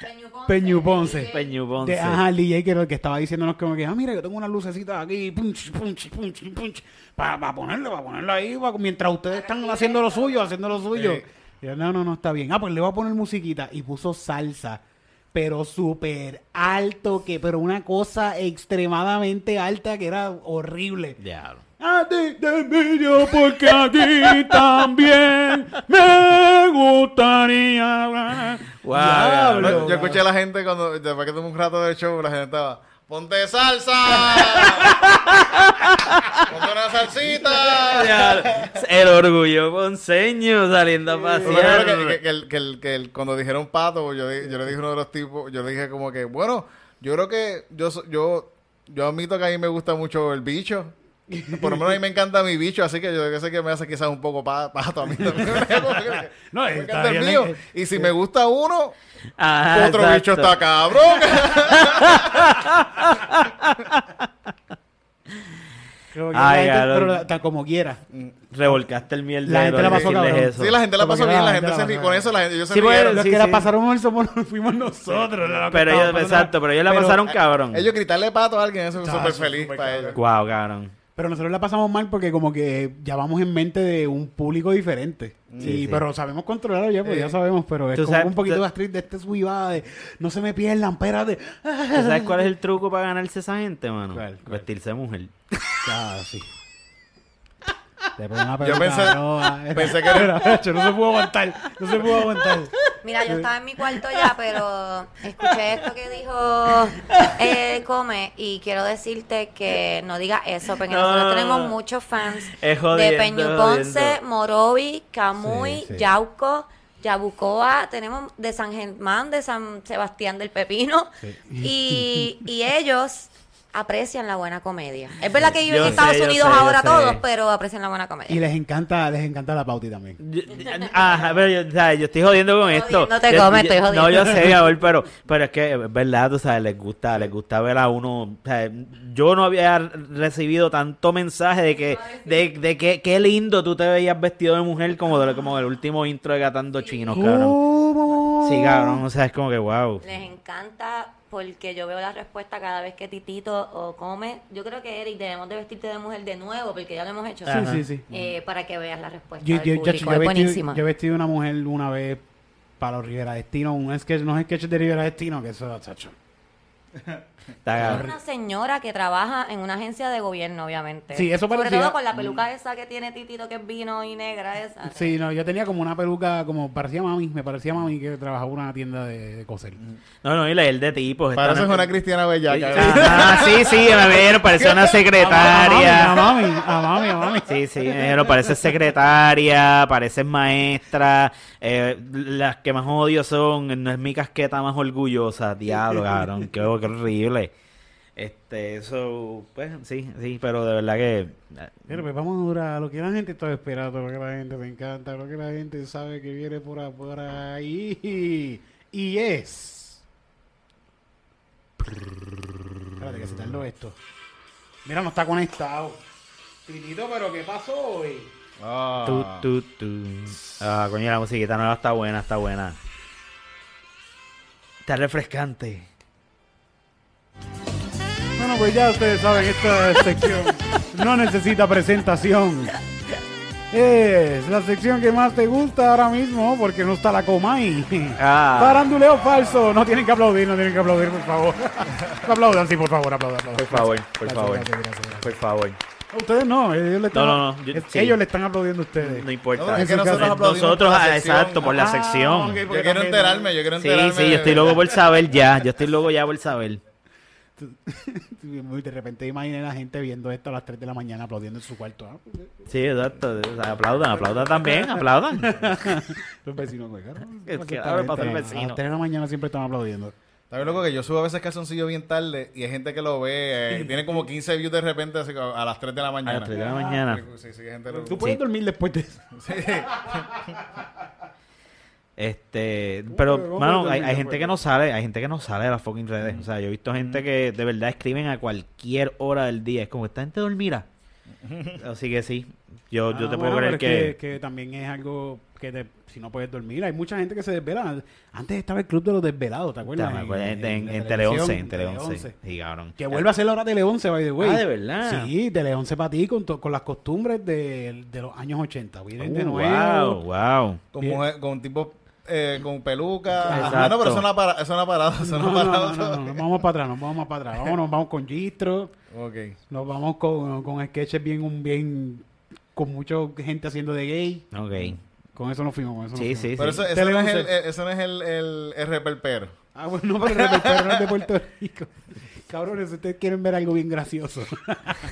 Peñu Ponce. Peñu Ponce. DJ. Peñu Ponce. De, ajá, el DJ que, era el que estaba diciéndonos como que, ah, mira, yo tengo unas lucecitas aquí, punch, punch, punch, punch, para ponerlo, para ponerlo ahí, pa- mientras ustedes están haciendo lo suyo, haciendo lo suyo. Sí. Y yo, no, no, no, está bien. Ah, pues le voy a poner musiquita. Y puso salsa, pero súper alto, que, pero una cosa extremadamente alta que era horrible. Diablo. A ti te envidio porque a ti también me gustaría. Wow, Diablo, No, yo escuché a la gente cuando, después que tuve un rato del show, la gente estaba, ¡Ponte salsa! ¡Ponte una salsita! El orgullo ponceño saliendo a pasear. que, que- que que el- cuando dijeron pato, yo, yo le dije a uno de los tipos, yo le dije como que, bueno, yo creo que yo yo yo admito que a mí me gusta mucho el bicho. Por lo menos a mí me encanta mi bicho, así que yo sé que me hace quizás un poco pa- pato a mí también. No, me está encanta el bien, mío. eh, Y si me gusta uno, Ajá, otro exacto. bicho está cabrón. Creo que Ay, gente- pero está como quiera. Revolcaste el mierdero. La gente la pasó cabrón. eso. Sí, la gente la pasó bien, la la gente se ríe. Con eso la gente, ellos se Sí, pues, rieron. Los sí, que la pasaron mal somos, fuimos nosotros. Pero ellos, exacto, pero ellos la pasaron cabrón. Ellos gritarle pato a alguien, eso es súper feliz para ellos. Guau, cabrón. Pero nosotros la pasamos mal porque como que ya vamos en mente de un público diferente. Sí, sí. pero sabemos controlarlo ya, pues ya sabemos, pero es como sabes- un poquito de actriz de este subivada de no se me pierdan, espérate. ¿Tú sabes cuál es el truco para ganarse esa gente, mano? ¿Cuál? ¿Cuál? Vestirse de mujer. Ah, sí. Te pongo una Yo peluca pensé- roja. pensé que- Mira, macho, no se pudo aguantar. No se pudo aguantar. Mira, yo estaba en mi cuarto ya, pero escuché esto que dijo eh, Come y quiero decirte que no digas eso, porque No, nosotros no, tenemos muchos fans Es jodiendo, de Peñu Ponce. Morovi, Camuy, Sí, sí. Yauco, Yabucoa, tenemos de San Germán, de San Sebastián del Pepino, y, y ellos aprecian la buena comedia. Es verdad que viven Yo en Estados sé, Unidos sé, ahora sé. todos, pero aprecian la buena Y comedia. les encanta, les encanta la pauti también. Yo- Ajá, pero yo, o sea, yo estoy jodiendo con esto. Jodiendo te Yo- come, yo- estoy jodiendo. No, yo sé, amor, pero, pero es que es verdad, tú sabes, les gusta, les gusta ver a uno. o sea, yo no había recibido tanto mensaje de que, de, de que qué lindo tú te veías vestido de mujer como, de- como el último intro de Gatando Chinos, cabrón. ¿Cómo? Sí, cabrón, o sea, es como que wow. Les encanta porque yo veo la respuesta cada vez que Titito o come. Yo creo que Eric debemos de vestirte de mujer de nuevo porque ya lo hemos hecho. Sí, sí, sí. Eh, para que veas la respuesta Yo, del yo, yo, público. yo es he vestido, buenísima. yo he vestido una mujer una vez para los Rivera Destino, un sketch, no es sketch de Rivera Destino, que eso, chacho. Está Es una señora que trabaja en una agencia de gobierno, obviamente. Sí, eso Sobre parecía- todo con la peluca esa que tiene Titito, que es vino y negra esa. Sí, no, yo tenía como una peluca, como parecía mami, me parecía mami que trabajaba en una tienda de, de coser. No, no, y leer de tipos. Para eso es una cristiana bellaca. Ajá, sí, sí, me vieron, parecía una A secretaria. mami, a mami, a mami. Sí, sí, pero parece secretaria, parece maestra. eh, las que más odio son, no es mi casqueta más orgullosa, diablo, cabrón, qué horrible. Este, eso, pues sí, sí, pero de verdad que. Pero pues vamos a durar lo que la gente está esperando, lo que la gente me encanta, lo que la gente sabe que viene por, ahí. Y es. Espérate que se tardó esto. Mira, no está conectado. Titito, pero ¿qué pasó hoy? Ah. Tu, tu, tu. Ah, coño, la musiquita nueva está buena, está buena. Está refrescante. Bueno, pues ya ustedes saben, esta sección no necesita presentación. Es la sección que más te gusta ahora mismo porque no está la Comay. Ah. Faranduleo falso. No tienen que aplaudir, no tienen que aplaudir, por favor. aplaudan, sí, por favor, aplaudan. aplaudan. Por favor, por Gracias, favor. gracias, gracias, gracias. Por favor. Ustedes no, ellos le están, No, no, no, yo- es- sí. ellos le están aplaudiendo a ustedes. No importa. No, es que En su nosotros Nosotros, por la ah, exacto, por la Ah, sección. Yo quiero enterarme, yo quiero Sí, enterarme. sí, yo estoy loco por saber ya. Yo estoy loco ya por saber. De repente imaginen a la gente viendo esto a las 3 de la mañana aplaudiendo en su cuarto. ah, Sí, exacto. O sea, aplaudan, aplaudan también, aplaudan. Los vecinos, Es que el A las 3 de la mañana siempre están aplaudiendo. ¿Sabes loco que yo subo a veces calzoncillo bien tarde y hay gente que lo ve eh, y tiene como 15 views de repente así, a las 3 de la mañana? A las 3 de la mañana. Sí, sí, gente lo- Tú puedes dormir después de eso. Sí. Este, pero, ¿Cómo mano, hay, gente que no sale, hay gente que no sale de las fucking redes. O sea, yo he visto gente que de verdad escriben a cualquier hora del día. Es como, esta gente dormirá. Así que sí, yo, yo Ah, te bueno, puedo creer que... que, que también es algo que te, si no puedes dormir, hay mucha gente que se desvela. Antes estaba el club de los desvelados, ¿te acuerdas? me acuerdo, en, en, la en Tele 11, televisión, en Tele 11. 11. Sí, cabrón. Que vuelva a ser ahora Tele 11, by the way. Ah, ¿de verdad? Sí, Tele 11 para ti, con, to- con las costumbres de, de los años 80. Vienen de Uh, nuevo. wow, wow. Con, Bien. mujer- con tipos eh, con peluca. Exacto. Ah, no, pero eso no ha parado. Eso no ha parado. Eso No, no, no, parado. no, no, no, vamos para atrás, nos vamos para atrás. Vámonos, vamos con Gistro, Ok. nos vamos con, con sketches bien, un bien, con mucha gente haciendo de gay. Ok. Con eso nos fuimos, con eso nos Sí, fuimos. sí, Pero sí. eso, eso no es 11. el, eh, eso no es el, el, el reperpero. Ah, bueno, pero el perro es de Puerto Rico. Cabrones, ustedes quieren ver algo bien gracioso.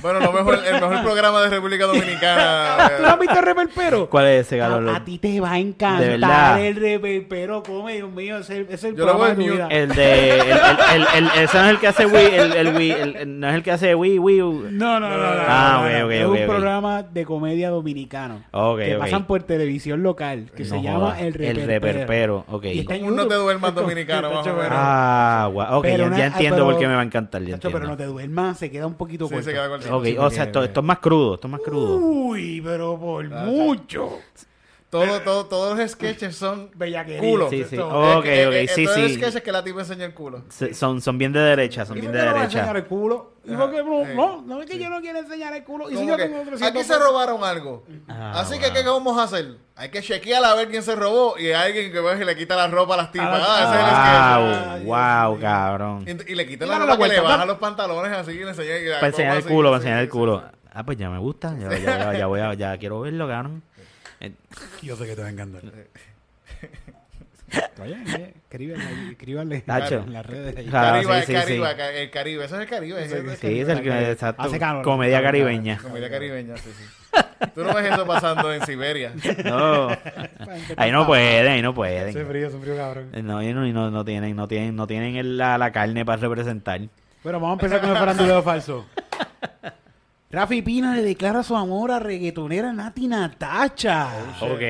Bueno, lo mejor, el mejor programa de República Dominicana. ¿Tú has visto el reperpero? ¿Cuál es ese, Carlos? A, a ti te va a De encantar verdad. el reperpero. Come, Dios mío, es el, es el Yo lo programa de vida. El de... El, el, el, el- ese no es el que hace Wii, el, el Wii, el- el- no es el que hace Wii, Wii. No, no, no, no. no, Ah, no, no. ok, ok, es un programa de comedia dominicano. Que pasan por televisión local. Que se llama. El Reperpero. Reperpero, ok. Y está en Como un no te duermas dominicano, más o menos. Ah, guau. Ok, Pero ya, ah, entiendo pero- por qué me va a encantar. Ya Chacho, pero no te duermas, se queda un poquito Sí, corto. se queda cortito. Ok, Sí, o sea, esto, esto es más crudo, esto es más crudo. Uy, pero por mucho. Todo, todo, todos los sketches son Bellaquería. culo. Sí, sí. Todo. Ok, Eh, eh, ok, eh, sí, todos los sketches que la tipa enseña el culo. Son, son bien de derecha, son ¿Y bien de enseñar derecha. el culo? ¿Y por qué no? No, no es que yo no quiero enseñar el culo. Y si Como yo que, tengo 300 aquí se robaron algo. Ah, Así que, wow. ¿qué vamos a hacer? Hay que chequear a ver quién se robó y hay alguien que va y le quita la ropa a las tipas. Ah, ese es el Wow, wow, cabrón. Y, y le quita la ropa le baja los pantalones así y le enseña. y la Para enseñar el así, culo, para enseñar el culo. Ah, pues ya me gusta. Ya, ya, ya, voy a- ya quiero verlo, cabrón. Eh, Yo sé que te va a encantar. Oye, escríbanle, en las redes. Caribe, el sí, Caribe, sí. el Caribe, eso es el Caribe. es Sí, es el que exacto. Hace calor. Comedia caribeña. Comedia caribeña, sí, sí. Tú no ves eso pasando en Siberia. No. Ahí no pueden, ahí no Hace pueden. frío, hace frío, cabrón. Eh, No, y no, y no, no tienen, no tienen, no tienen el- la, la carne para representar. Bueno, vamos a empezar con el faranduleo falso. Rafi Pina le declara su amor a reggaetonera Nati Natacha. Ok.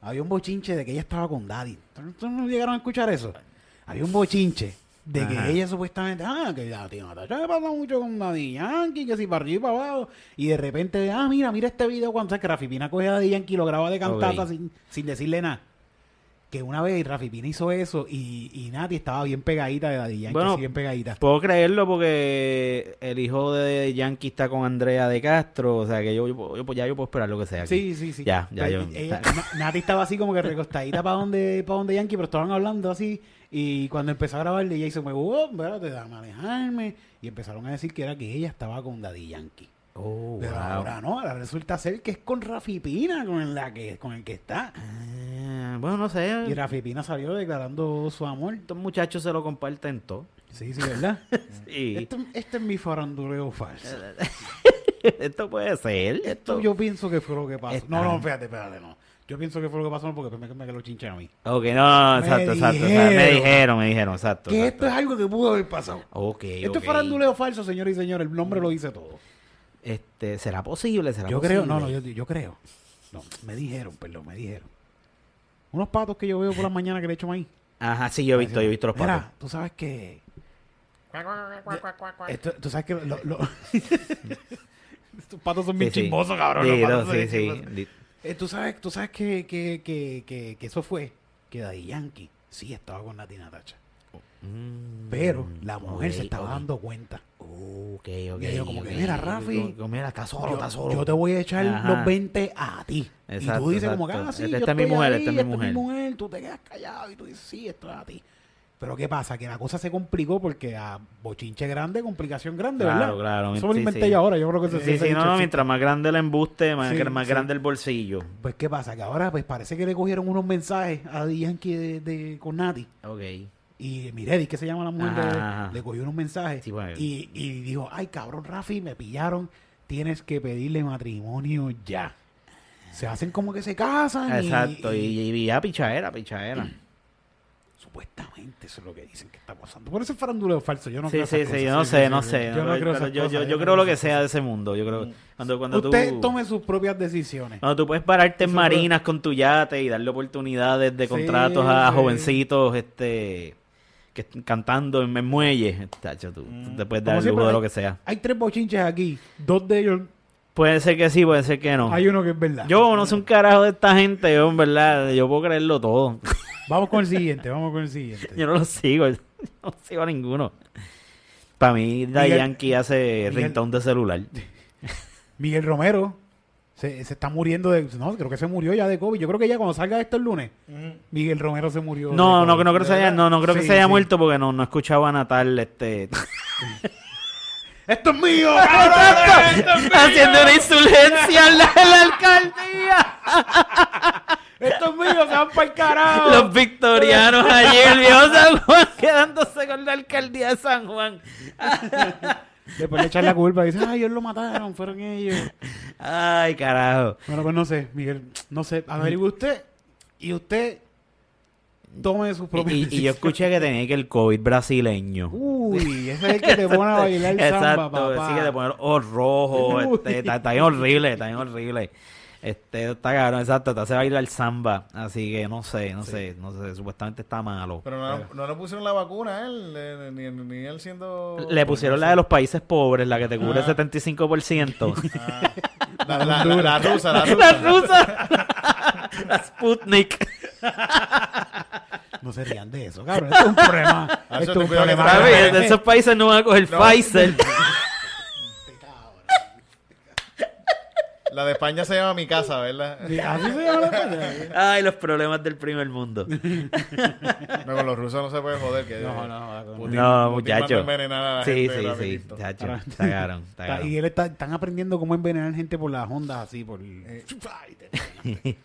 Había un bochinche de que ella estaba con Daddy. ¿Ustedes no llegaron a escuchar eso? Había un bochinche de que ella supuestamente, ah, que Nati Natacha me pasa mucho con Daddy Yankee, que si para arriba y para abajo. Y de repente, ah, mira, mira este video cuando sabes que Rafi Pina coge a Daddy Yankee y lo graba de cantata sin, sin decirle nada. Que una vez Rafi Pina hizo eso y, y Nati estaba bien pegadita de Daddy Yankee, Bueno, bien pegadita. Puedo creerlo porque el hijo de Yankee está con Andrea de Castro. O sea que yo, yo, yo- ya yo puedo esperar lo que sea. aquí. Sí, sí, sí. Ya, ya, Pero yo- ella- Na- Nati estaba así como que recostadita para donde, para donde Yankee, pero estaban hablando así. Y cuando empezó a grabarle, ella hizo, me oh, espérate, déjame alejarme. Y empezaron a decir que era que ella estaba con Daddy Yankee. Oh, Pero wow. ahora no, ahora resulta ser que es con Rafi Pina con, la que, con el que está. Ah, bueno, no sé. Y Rafi Pina salió declarando su amor. Estos muchachos se lo comparten todo. Sí, sí, ¿verdad? Sí. este, este es mi faranduleo falso. Esto puede ser. Esto Esto... yo pienso que fue lo que pasó. No, no, ah. espérate, espérate, no. Yo pienso que fue lo que pasó porque me, me, me lo chinchan a mí. Ok, no, no, no, Me exacto, exacto. exacto. Me dijeron, me dijeron, exacto. Que exacto. esto es algo que pudo haber pasado. Ok, Esto es faranduleo falso, señores y señores. El nombre lo dice todo. Este, ¿será posible? ¿Será Yo posible? creo, no, no, yo, yo creo. No, me dijeron, perdón, me dijeron. Unos patos que yo veo por las mañanas que le echo maíz. Ajá, sí, yo he visto, yo he visto los Mira, patos. tú sabes que. Esto- tú sabes que lo- lo- estos patos son bien Sí, sí. chismosos, cabrón. Sí, los patos no, sí, sí. Eh, tú sabes, tú sabes que, que, que, que, que eso fue que Daddy Yankee sí estaba con Nati Natacha. Mm, Pero la mujer se estaba dando cuenta. Ok, ok. Y yo como que, mira, Rafi, Como- Mira, está solo, yo, está solo. yo te voy a echar Ajá. los 20 a ti. y Exacto, tú dices como que, ah, sí, Esta yo es mi mujer, ahí, esta es mi esta mujer. Tú te quedas callado y tú dices, sí, esto es a ti. Pero ¿qué pasa? Que la cosa se complicó porque a bochinche grande, complicación grande, Claro, ¿verdad? claro, Eso me lo sí, inventé sí. yo ahora. Yo creo que eso Sí, sí, dicho no, no, mientras más grande el embuste, más, Sí, más sí. grande el bolsillo. Pues ¿qué pasa? Que ahora pues parece que le cogieron unos mensajes a Yankee de, de- con Nati. Ok. Y Miredi, que se llama la mujer, le cogió unos mensajes. Sí, bueno. y, y dijo, ay cabrón Rafi, me pillaron. Tienes que pedirle matrimonio ya. Se hacen como que se casan. Exacto, y, y- y, ya pichadera, pichadera. Supuestamente eso es lo que dicen que está pasando. Por eso es faranduleo falso. Yo no Sí, creo sí, sí, yo no sé, no sé. Yo no creo yo, creo lo que sea de ese mundo. Yo creo cuando, cuando Usted tú tome sus propias decisiones. cuando tú puedes pararte en marinas con tu yate y darle oportunidades de contratos a jovencitos este que cantando en, en muelles, tacho, tú, tú te puedes dar Como el siempre, lujo de lo que sea. Hay tres bochinches aquí. Dos de ellos, Puede ser que sí, puede ser que no. hay uno que es verdad. Yo no sé un carajo de esta gente, yo, en verdad, yo puedo creerlo todo. Vamos con el siguiente, vamos con el siguiente. Yo no lo sigo, yo no sigo a ninguno. Para mí, Miguel- Yankee hace Miguel- ringtone de celular. Miguel Romero se, se está muriendo de... No, creo que se murió ya de COVID. Yo creo que ya cuando salga esto el lunes, Miguel Romero se murió. de No, no, COVID. no creo que se haya, no, no creo que se haya sí. muerto porque no, no escuchaba a Natal este ¡Esto es mío! cabrón! haciendo una insurgencia en la, en la alcaldía. ¡Esto es mío! ¡Se van para el carajo! Los victorianos allí, el viejo San Juan, quedándose con la alcaldía de San Juan. Después le echan la culpa y dicen, ¡ay, ellos lo mataron! Fueron ellos. Ay, carajo. Bueno, pues no sé, Miguel. No sé. Averigüe usted. Y usted tome sus propias y- y yo escuché que tenía que el COVID brasileño. Uy, ese es el que te pone a bailar samba, Exacto, papá. sí que te pone los ojos rojos, este, está, está bien horrible, está bien horrible. Este, está cabrón, exacto, te hace bailar samba, así que no sé, no sé, no sé, supuestamente está malo. Pero no, no le pusieron la vacuna a él, eh, ni, ni él siendo... Le pusieron la de los países pobres, la que te cubre Ah. 75%. Ah, la, la, la- la rusa, la rusa. la rusa. La Sputnik. No se rían de eso, cabrón. Esto es un problema. Ah, esto eso es un problema. De esos países no van a coger No. Pfizer. La de España se llama Mi Casa, ¿verdad? Sí, Así se llama la España. Ay, los problemas del primer mundo. No, con los rusos no se puede joder. Que No, no, no. Putin- No, Putin manda muchacho. a envenenar a la Sí, gente sí, sí. Está- caro. y él está, están aprendiendo cómo envenenar gente por las ondas así, por... Eh.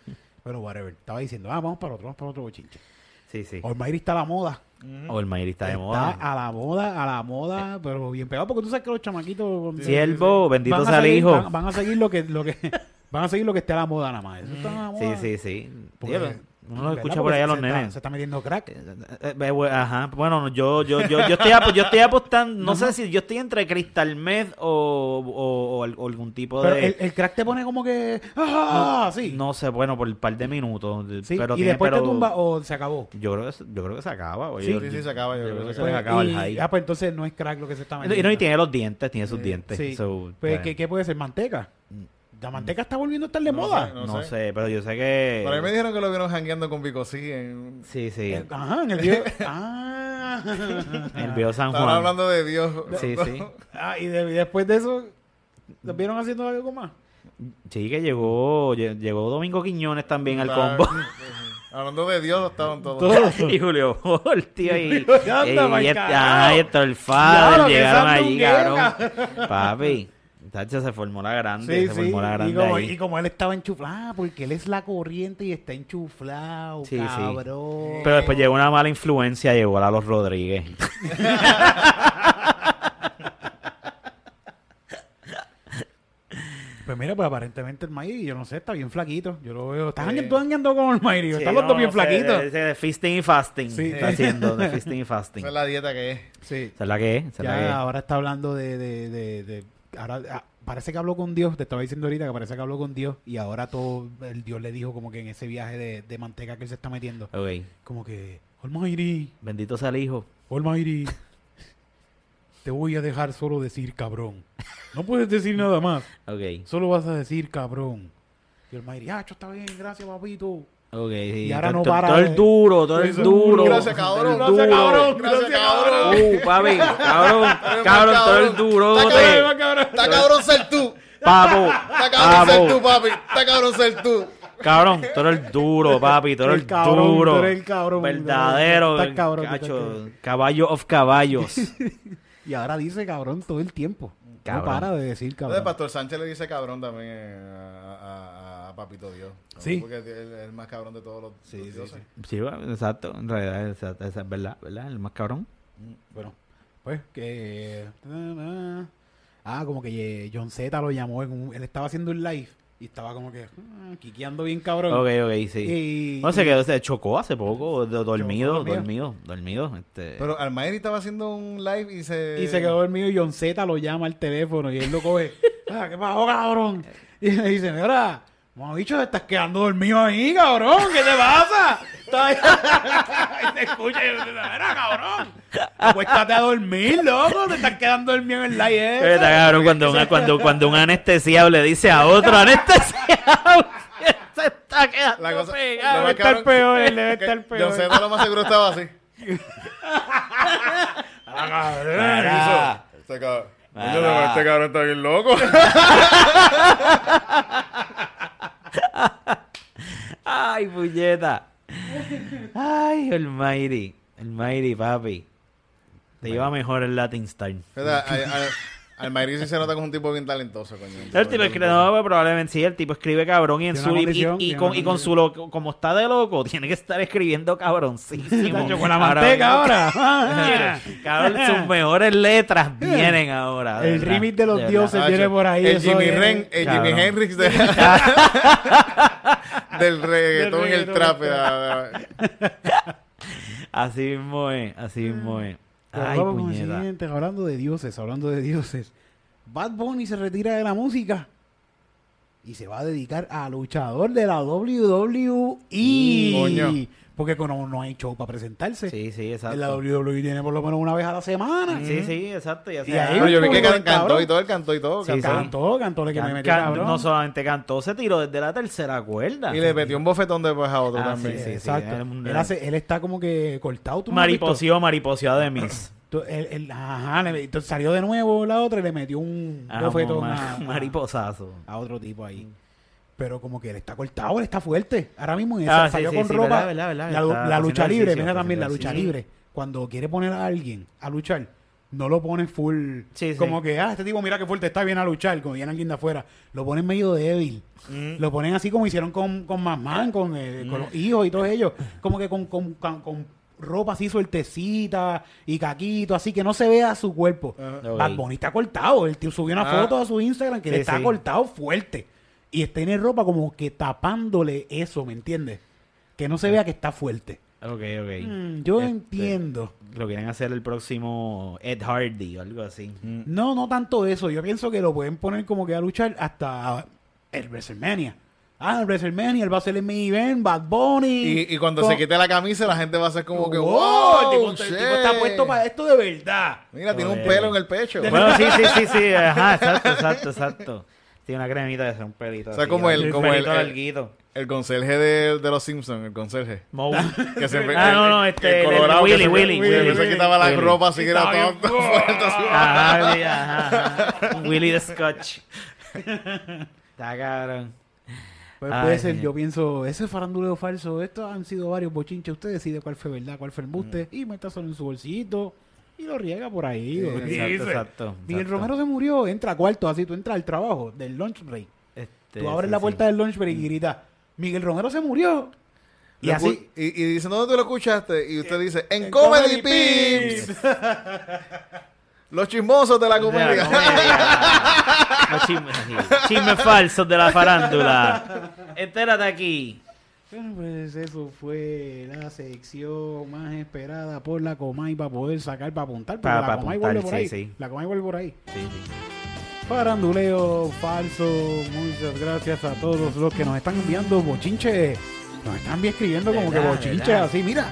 Pero whatever. Estaba diciendo, ah, vamos para otro, vamos para otro bochinche. Sí, sí. Olmairi está a la moda. O el Mayri está de Está moda. a la moda, a la moda, pero bien pegado, porque tú sabes que los chamaquitos... Siervo, bendito van a sea el seguir- hijo. Van, van a seguir lo que, lo que, van a seguir lo que esté a la moda nada más. Eso está a la Sí, moda. sí, sí. Porque- Uno lo escucha por ahí a los está- nenes. Se está metiendo crack. Eh, eh, eh, Ajá, bueno, yo, yo, yo, yo estoy, yo estoy apostando, no sé si yo estoy entre Crystal Meth o, o, o al- o algún tipo Pero de... el, el crack te pone como que... ¡Ah! sí. No sé, bueno, por un par de minutos. Sí, pero y tiene- después pero te tumba o se acabó. Yo creo, que, se- yo creo que se acaba. Sí, yo- sí, sí, se acaba, yo Yo creo que se acaba el y- high. ah, pues entonces no es crack lo que se está Y metiendo. no, y tiene los dientes, tiene sus dientes. Sí. so, Pues, pues, ¿qué, qué puede ser? ¿Manteca? ¿La manteca está volviendo a estar de No moda? sé, no, no sé. sé. pero yo sé que... Por ahí me dijeron que lo vieron jangueando con Vico sí en... Sí, sí. Ajá, en el video. ah. El viejo San Estaban Juan. hablando de Dios. Sí, sí. Ah, y, de- y después de eso, ¿los vieron haciendo algo más? Sí, que llegó, lle- llegó Domingo Quiñones también al Estaban- combo. Hablando de Dios estaban todos. Todo. y Julio Volti y, y, y, ah, y esto, el qué llegaron allí, cabrón. Papi, tacho, se formó la grande, Sí, se sí. formó la Y grande como, ahí. y como él estaba enchuflado, porque él es la corriente y está enchuflado, Sí, sí. cabrón. Pero después llegó una mala influencia, llegó a los Rodríguez. Pues mira, pues aparentemente el Mayri, yo no sé, está bien flaquito. Yo lo veo. ¿Estás Sí. tú andando con el Mayri? Están los no, dos bien flaquitos. ese de Fisting y Fasting. Sí. Está haciendo de Fisting y Fasting. Esa es la dieta que es. Sí. Esa es la que es. esa es la que Ya es. ahora está hablando de, de, de, de- ahora ah, parece que habló con Dios, te estaba diciendo ahorita que parece que habló con Dios y ahora todo el Dios le dijo como que en ese viaje de, de manteca que él se está metiendo, como que Almighty, Bendito sea el hijo. Almighty, te voy a dejar solo decir cabrón. No puedes decir nada más, Ok. solo vas a decir cabrón. Y Almighty, ah, está bien, gracias papito. Ok, sí. Y ahora no todo- para todo el duro, todo el duro. Gracias, cabrón. Gracias, duro. cabrón. Gracias, cabrón. Uh, papi, cabrón, Eres cabrón, todo el durote. Está cabrón, Está cabrón ser tú. Papo, Está cabrón ser tú, papi. Está cabrón ser tú. cabrón, todo el duro, papi, todo el, El cabrón, duro. tú eres el cabrón. Verdadero, Estás cabrón, tú cacho, caballo of caballos. Y ahora dice cabrón todo el tiempo. Cabrón. No para de decir Entonces, cabrón. Pastor Sánchez le dice cabrón también a, a- a Papito Dios. ¿no? Sí. Porque es el más cabrón de todos los, los dioses. Sí, bueno, exacto, en realidad, esa- es verdad, ¿verdad? El más cabrón. Bueno, pues que. Ah, como que John Z lo llamó. En un- él estaba haciendo un live y estaba como que. ah, quiqueando bien cabrón. Ok, ok, sí. Y, No, se quedó, se chocó hace poco, do- dormido, dormido. dormido, dormido. Este... Pero Almairi estaba haciendo un live y se... y se quedó dormido y John Z lo llama al teléfono y él lo coge. ah, ¿Qué pasó, cabrón? Y le dice, mira, como dicho, te estás quedando dormido ahí, cabrón. ¿Qué te pasa? Ahí- te escucha y dice, mira, cabrón. Acuéstate a dormir, loco. Te estás quedando dormido en el live. Pero ese". está cabrón cuando, una- cuando, cuando un anestesiado le dice a otro anestesiado se está quedando La cosa- pegado. Debe estar cabrón peor, él debe estar peor. John Z lo más seguro estaba así. Este cabrón. Mira. Coño, pero este cabrón está bien loco. Ay, puñeta. Ay, el Mighty. El Mighty, papi. Te iba mejor el Latin a- Almairi sí se nota como un tipo bien talentoso, coño. El tipo escribe, no, probablemente sí, el tipo escribe cabrón y en su y, con, una y con su loco, como está de loco, tiene que estar escribiendo cabroncísimo. Con la manteca ahora. Cabrón, sus mejores letras vienen ahora. El verdad, remix de los dioses. Viene por ahí, El eso Jimmy. Ren, el. Hendrix de- del reggaetón y el trap. Así mismo es, así mismo es. Pero Ay, vamos con el puñeta. siguiente, hablando de dioses, hablando de dioses. Bad Bunny se retira de la música y se va a dedicar a luchador de la WWE. Coño. Porque como no hay show para presentarse. Sí, sí, exacto. En la WWE tiene por lo menos una vez a la semana. Sí, sí, exacto. Ya Y sea- ahí- No, yo vi que can- cantó y todo, él cantó y todo. Sí, cantó. sí. Cantó, cantó, le que me Can- metió can- cabrón. no solamente cantó, se tiró desde la tercera cuerda. Y le metió un bofetón después a otro Ah, también. sí, sí. Exacto. él, hace- él está como que cortado. ¿tú? Mariposeó, mariposeó de Miss. Tú- él- él- ajá, le- entonces salió de nuevo la otra y le metió un Ah, bofetón a- mariposazo. a otro tipo ahí. Pero como que él está cortado, él está fuerte. Ahora mismo en esa, Ah, salió sí, con sí, ropa. verdad, verdad, verdad. La, lucha libre, mira también la lucha libre. Cuando quiere poner a alguien a luchar, no lo pone full. Sí, sí. Como que, ah, este tipo mira que fuerte está bien a luchar, como viene alguien de afuera. Lo ponen medio débil. Mm. Lo ponen así como hicieron con, con Mamán, con, eh, con los hijos y todos ellos. Como que con, con, con- con ropa así sueltecita y caquito, así que no se vea su cuerpo. Ok. Bad Bunny está cortado. Él tío subió una Ah. foto a su Instagram que Sí, le está sí. cortado fuerte. Y está en ropa como que tapándole eso, ¿me entiendes? Que no se vea que está fuerte. Ok, ok. Mm, yo Este, entiendo. Lo quieren hacer el próximo Ed Hardy o algo así. No, no tanto eso. Yo pienso que lo pueden poner como que a luchar hasta el WrestleMania. Ah, el WrestleMania, él va a ser el main event, Bad Bunny. Y, y cuando Con- se quite la camisa, la gente va a hacer como que, Wow, wow, el, tipo, el shit". tipo está puesto para esto de verdad. Mira, tiene un pelo en el pecho. Bueno, sí, sí, sí, sí. Ajá, exacto, exacto, exacto. Tiene una cremita de un pelito. O sea, así, como el- como el- el- conserje de, de los Simpsons, el conserje. Mo- Que se Ah, no, no, este, el- el Willy, que se, Willy, que Willy. se quitaba la Willy. ropa así que era todo fuerte. así. Ajá, ajá, ajá. Willy the Scotch. Está cabrón. Pues Ay, puede ser, yo pienso, ese faranduleo falso, estos han sido varios bochinches. Usted decide cuál fue verdad, cuál fue el embuste, y meta solo en su bolsillito y lo riega por ahí. lo Exacto, dice. exacto. Miguel exacto. Romero se murió, entra a cuarto, así tú entras al trabajo del lunch break. Este, Tú abres sí, la sí. puerta del lunch break y gritas, Miguel Romero se murió. Y así, y, y dice, ¿dónde tú lo escuchaste? Y usted dice, en, en Comedy Comedy Pips. Los chismosos de la De la comedia. comedia. Los chismes, sí. Chismes falsos de la farándula. Entérate aquí. Bueno, pues eso fue la sección más esperada por la Comay para poder sacar, para apuntar, porque Pa- la pa Comay apuntar, vuelve por sí, ahí. sí. La Comay vuelve por ahí. Sí. Faranduleo falso. Muchas gracias a todos los que nos están enviando bochinche. Nos están bien escribiendo como que ¿Verdad? bochinche ¿Verdad? así. Mira,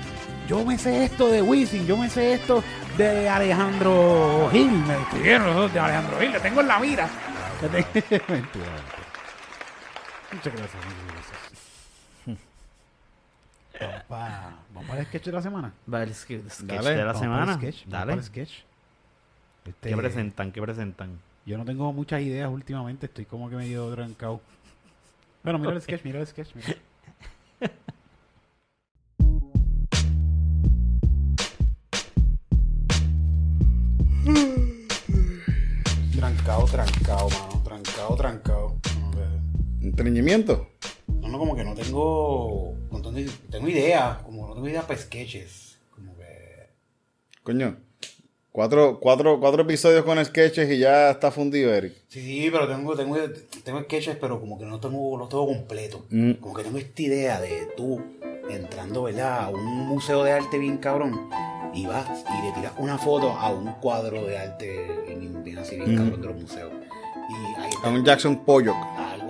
yo me sé esto de Wisin, yo me sé esto de Alejandro Gil. Me escribieron de Alejandro Gil, le tengo en la mira. Mentira, muchas gracias. Vamos para, vamos para el sketch de la semana. Va el sk- sketch Dale, de la Vamos semana. para el sketch, vamos Dale. para el sketch. Este, ¿Qué presentan? ¿Qué presentan? Yo no tengo muchas ideas últimamente, estoy como que medio trancado. Bueno, mira el sketch, mira el sketch. Mira. Trancado, trancado, mano. Trancado, trancado. Entreñimiento. No, no, como que no tengo. Tengo, tengo ideas, como no tengo ideas para sketches. Como que. Coño. Cuatro, cuatro, cuatro episodios con sketches y ya está fundido, Eric. Sí, sí, pero tengo, tengo, tengo sketches, pero como que no tengo los tengo completo. Mm. Como que tengo esta idea de tú entrando, ¿verdad? A un museo de arte bien cabrón. Y vas y le tiras una foto a un cuadro de arte bien, bien así, bien Mm. cabrón de los museos. Y ahí A un Jackson Pollock.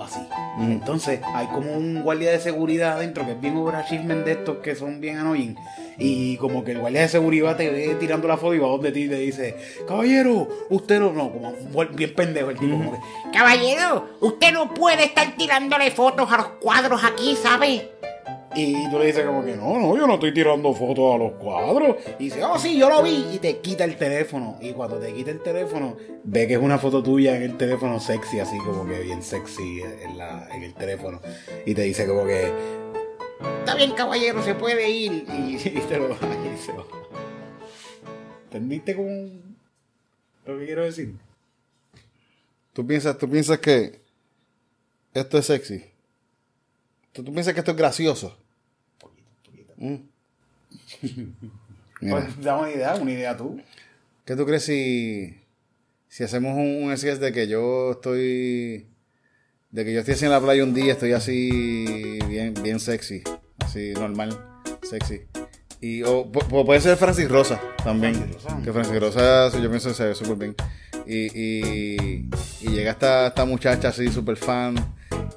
Así. Entonces, hay como un guardia de seguridad adentro que es bien overachievement de estos que son bien annoying. Y como que el guardia de seguridad te ve tirando la foto y va donde ti y te dice, caballero, usted no, no, como bien pendejo el tipo, Caballero, usted no puede estar tirándole fotos a los cuadros aquí, ¿sabe? Y tú le dices como que no, no, yo no estoy tirando fotos a los cuadros. Y dice, oh sí, yo lo vi. Y te quita el teléfono. Y cuando te quita el teléfono, ve que es una foto tuya en el teléfono sexy, así como que bien sexy en, la, en el teléfono. Y te dice como que, Está bien, caballero, se puede ir. y, y te lo baja y se va. ¿Entendiste como lo que quiero decir? ¿Tú piensas, tú piensas que esto es sexy? ¿Tú, tú piensas que esto es gracioso? Mm. Pues, dame una idea, una idea tú. ¿Qué tú crees si, si hacemos un, un sketch de que yo estoy... De que yo estoy así en la playa un día, estoy así bien, bien sexy, así normal, sexy. Y o, pu- pu- puede ser Francis Rosa también. Francis Rosa. Que Francis Rosa, yo pienso que se ve súper bien. Y, y, y llega esta, esta muchacha así, súper fan,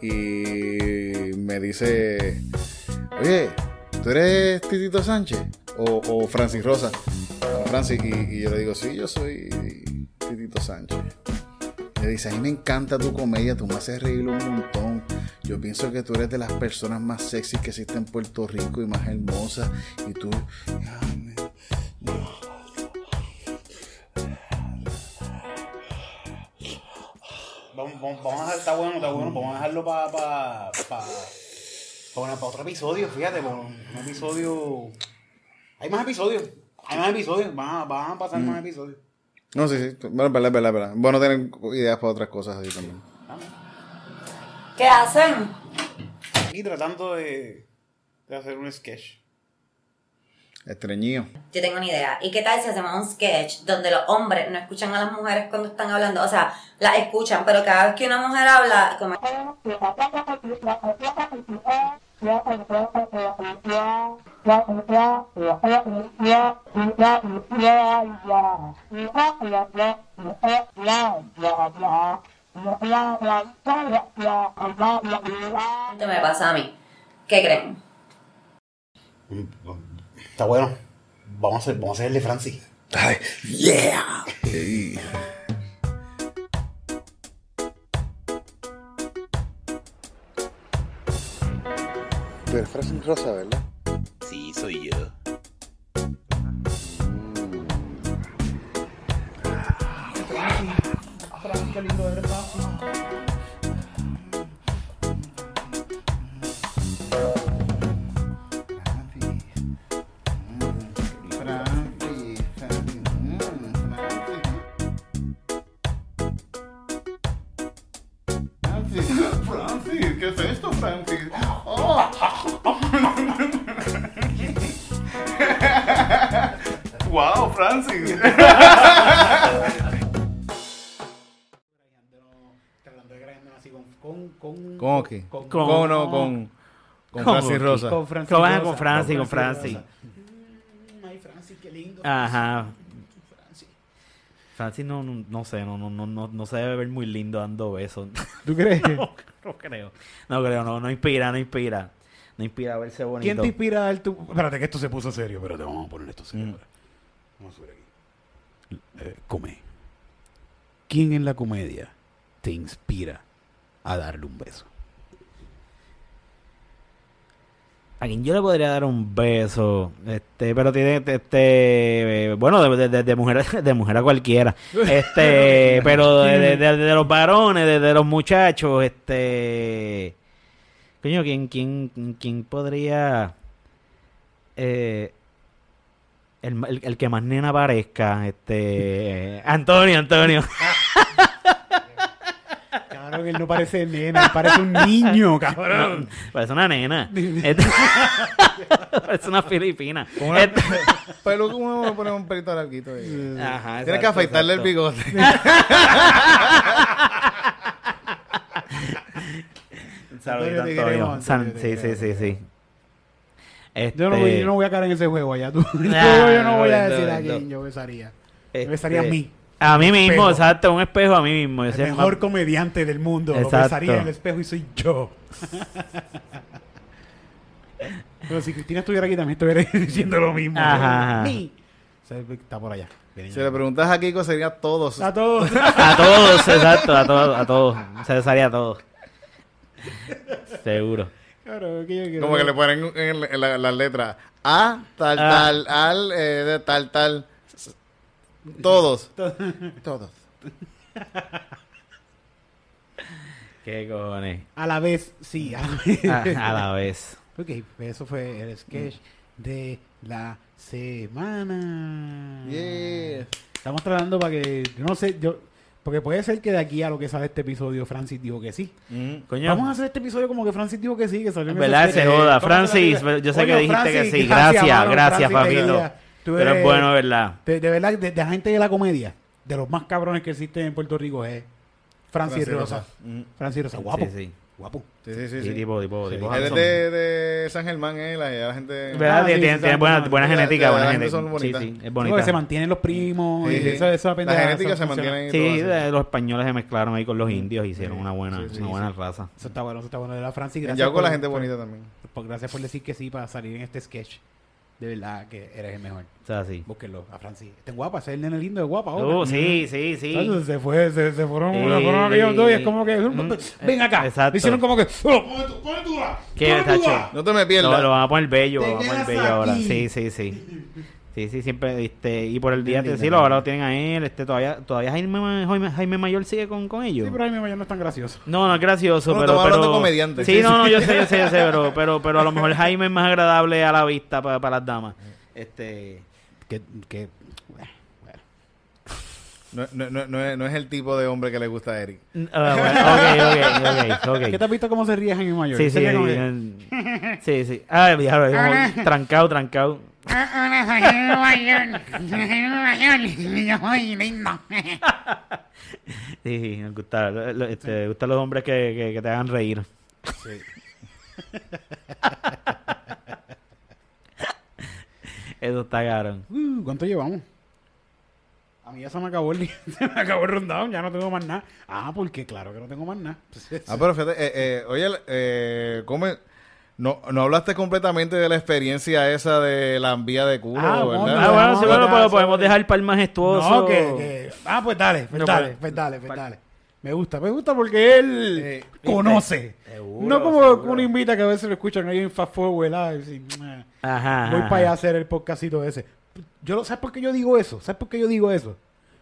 y me dice, oye, ¿tú eres Titito Sánchez? O, Francis Rosa. Francis, y, yo le digo, sí, yo soy Titito Sánchez. Me dice, a mí me encanta tu comedia, tú me haces reír un montón. Yo pienso que tú eres de las personas más sexy que existen en Puerto Rico y más hermosas. Y tú... Vamos, vamos, vamos a dejar, está bueno, está bueno, vamos a dejarlo para pa, pa, pa- bueno, pa otro episodio, fíjate, para un episodio... Hay más episodios, hay más episodios, van a, van a pasar más episodios. No, sí, sí. Bueno, verdad, verdad, verdad. Bueno tener ideas para otras cosas así también. ¿Qué hacen? Y tratando de, de hacer un sketch. Estreñido. Yo tengo una idea. ¿Y qué tal si hacemos un sketch donde los hombres no escuchan a las mujeres cuando están hablando? O sea, las escuchan, pero cada vez que una mujer habla, como... Esto me pasa a mí. ¿Qué creen? Está bueno. Vamos a hacer, vamos a hacer el de Francis. Ay, yeah. Ey. Tú eres Francis Rosa, ¿verdad? Sí, soy yo. Francis, Con, ¿Cómo con- no? Con, con ¿Cómo Francis? Rosa. Con Francis Con- Rosa. con Francis, con Francis. Rosa. Mm, Ay, Francis, qué lindo. Ajá. Francis. Francis no, no, no sé, no, no, no, no, no se debe ver muy lindo dando besos. ¿Tú crees? no, no creo. No creo, no, no inspira, no inspira. No inspira a verse bonito. ¿Quién te inspira a dar tu...? Espérate, que esto se puso serio. Espérate, vamos a poner esto serio. Mm. Vamos a subir aquí. Eh, come. ¿Quién en la comedia te inspira a darle un beso? A quien yo le podría dar un beso, este, pero tiene, este, eh, bueno, de, de- de- mujer, de mujer a cualquiera, este, pero de, los varones, de, de los muchachos, este, coño, ¿quién, quién, quién podría, eh, el, el- el que más nena parezca, este, Antonio, Antonio, Cabrón, él no parece nena, él parece un niño, cabrón. parece una nena, Este- parece una filipina, una- Este- Pero uno le pone un pelito larguito ahí. Ajá, Tienes que exacto, afeitarle el bigote. Saludito, Antonio, San- sí, sí, sí, sí. Yo no, voy, Este, yo no voy a caer en ese juego allá. Tú. Yo, Ah, yo no voy a decir a quién yo besaría. este, Yo besaría a mí. A mí mismo, Espejo. exacto, un espejo a mí mismo. Yo El mejor más- comediante del mundo. Lo Exacto. besaría en el espejo y soy yo. Pero si Cristina estuviera aquí también estuviera diciendo lo mismo. Ajá, Está por allá. Viene Si le preguntas a Kiko, sería todos. A todos. A todos, exacto, a todos, a todos. Se besaría a todos. Seguro. Claro, que yo quiero- Como que le ponen en, en la- las letras A, tal, Ah. tal, al, eh, de tal, tal. Todos. Todos. ¿Qué cojones? A la vez, sí. A la vez. A, a la vez. Ok, eso fue el sketch de la semana. Yeah. Estamos tratando para que, yo no sé, yo, porque puede ser que de aquí a lo que sale este episodio Francis dijo que sí. Coño, Vamos a hacer este episodio como que Francis dijo que sí, que salió en ¿verdad? Se joda. Francis, yo sé que dijiste que sí. Gracias, mano, gracias, Francis, papito. Tú Pero es eres- bueno, ¿verdad? De, de verdad, de, de la gente de la comedia, de los más cabrones que existen en Puerto Rico es Francis, Francis Rosa. Rosa. Francis Rosa, guapo. Sí, sí. Guapo. Sí, sí, sí. Sí, tipo, tipo, Sí. tipo Él es de, de San Germán, eh, la, la gente... ¿Verdad? Ah, tiene sí, tiene- sí, tiene buena, buena genética, la- buena la gente son bonitas. sí, es Sí, porque bonita. se mantienen los primos. Sí, y sí. eso, eso La genética se funciona. mantiene ahí. Sí, los españoles se mezclaron ahí con los indios y hicieron una buena, sí, sí, una sí. buena raza. Eso está bueno, eso está bueno. De la Francis, gracias. Por- la gente por- bonita también. por- gracias por decir que sí para salir en este sketch. De verdad que eres el mejor. O sea, sí. Búsquenlo a Francis. Está guapa, ese es el nene lindo de guapa. ahora. Oh, sí, sí, sí. Entonces se fue, se, se fueron, Sí. se fueron aquellos dos y es como que, Mm, ven acá. exacto. Hicieron como que, oh, tú, ah, ¿Qué, Tacho? No te me pierdas. Lo, lo van a poner bello, lo van a poner bello ahora. aquí. Sí, sí, sí. Sí, sí, siempre, este, y por el día, Bien sí, lindo, lo, ahora lo tienen a él, este, todavía, todavía Jaime, Jaime, Jaime Mayor sigue con, con ellos. Sí, pero a mí no es tan gracioso. No, no es gracioso, Bueno, pero, hablando pero... de comediante. Sí, Sí, no, sí. no, yo sé, yo sé, yo sé, pero, pero, pero a lo mejor Jaime es más agradable a la vista para, para las damas. Este... Que, que, No, no, no, no es, no es el tipo de hombre que le gusta a Eric. ah, bueno, ok, ok, ok, ok. ¿Qué te has visto cómo se ríe Jaime Mayor? Sí, sí, sí, sí. Ah, diablo, trancado, trancado. Hola, soy. Soy. Yo soy lindo. Sí, sí, me gusta, este, gustan los hombres que, que, que te hagan reír. Eso está caro. Uh, ¿Cuánto llevamos? A mí ya se me acabó el, se me acabó el rundown, ya no tengo más nada. Ah, porque claro que no tengo más nada. Ah, pero fíjate, eh, eh, oye, eh, ¿cómo es? No, no hablaste completamente de la experiencia esa de la envía de culo, Ah, ¿verdad? bueno, Ah, bueno, no, sí, bueno, pero eso- podemos dejar para el majestuoso. No, que, que- Ah, pues dale, pues No, dale, pues- pues dale, pues dale. Me gusta, me gusta porque él Eh, conoce. Seguro, no como seguro. uno invita que a veces lo escuchan ahí en Fast Forward, ah, y así, "Meh, Ajá. voy ajá. para allá a hacer el podcastito ese. Yo, lo- ¿Sabes por qué yo digo eso? ¿Sabes por qué yo digo eso?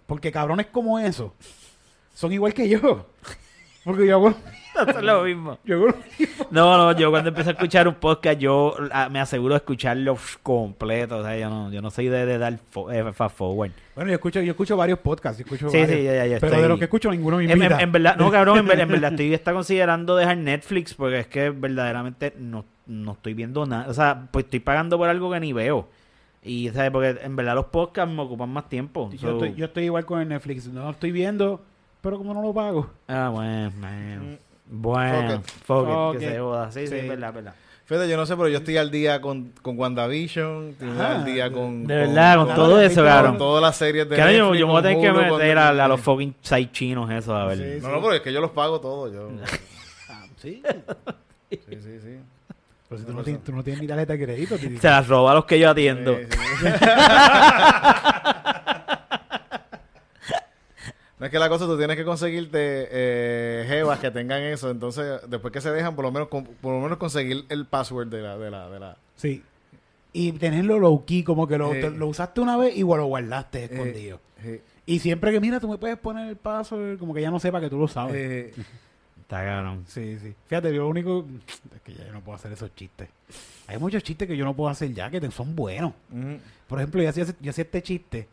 Porque cabrones como eso son igual que yo. Porque yo hago, Eso es lo mismo. yo hago- No, no, yo cuando empecé a escuchar un podcast, yo ah, me aseguro de escucharlo completo. O sea, yo no, yo no soy de, de dar fo- eh, fast forward. Bueno, yo escucho, yo escucho varios podcasts. yo escucho Sí, varios, sí, ya, ya, ya Pero estoy- de los que escucho, ninguno me En, en- invita. en verdad, no, cabrón, en, ver- en verdad estoy está considerando dejar Netflix porque es que verdaderamente no, no estoy viendo nada. O sea, pues estoy pagando por algo que ni veo. Y, ¿sabes? Porque en verdad los podcasts me ocupan más tiempo. yo, So- estoy, yo estoy igual con el Netflix. No lo estoy viendo, pero como no lo pago. Ah, bueno, man. Bueno, Fuck it. fuck it, Fuck que it. se joda. Sí, sí, Sí. es verdad, es verdad. Fíjate, yo no sé, pero yo estoy al día con, con WandaVision, estoy Ajá. al día con... De verdad, con claro, todo eso, cabrón. con todas las series de Claro, yo, Netflix, yo me voy a tener que meter a, a los fucking site chinos esos, a ver. Sí, No, no, pero es que yo los pago todos, yo... Ah, sí. Sí, sí, sí. Pero si tú no, tienes, tú no tienes ni tarjeta de crédito. Se las roba a los que yo atiendo. No es que la cosa, tú tienes que conseguirte eh, jevas que tengan eso, entonces después que se dejan, por lo menos con- por lo menos conseguir el password de la... De la, de la Sí. Y tenerlo low key, como que lo, te- lo usaste una vez y lo guardaste eh, escondido. sí, Y siempre que mira, tú me puedes poner el password, como que ya no sepa que tú lo sabes. eh, Está cabrón. Sí, sí. Fíjate, yo lo único es que ya yo no puedo hacer esos chistes. Hay muchos chistes que yo no puedo hacer ya, que son buenos. Por ejemplo, yo hacía, yo hacía este chiste.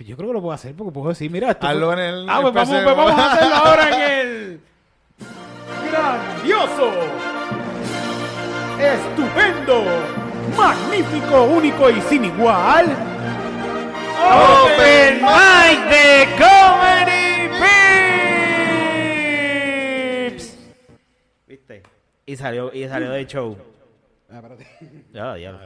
Pues yo creo que lo puedo hacer porque puedo decir, mira, esto fue- en el... Ah, pues vamos, pues vamos a hacerlo ahora en el grandioso, estupendo, magnífico, único y sin igual. Open Mic de Comedy Pips. ¿Viste? Y salió, y salió de show. Ah, espérate. Ya, ya.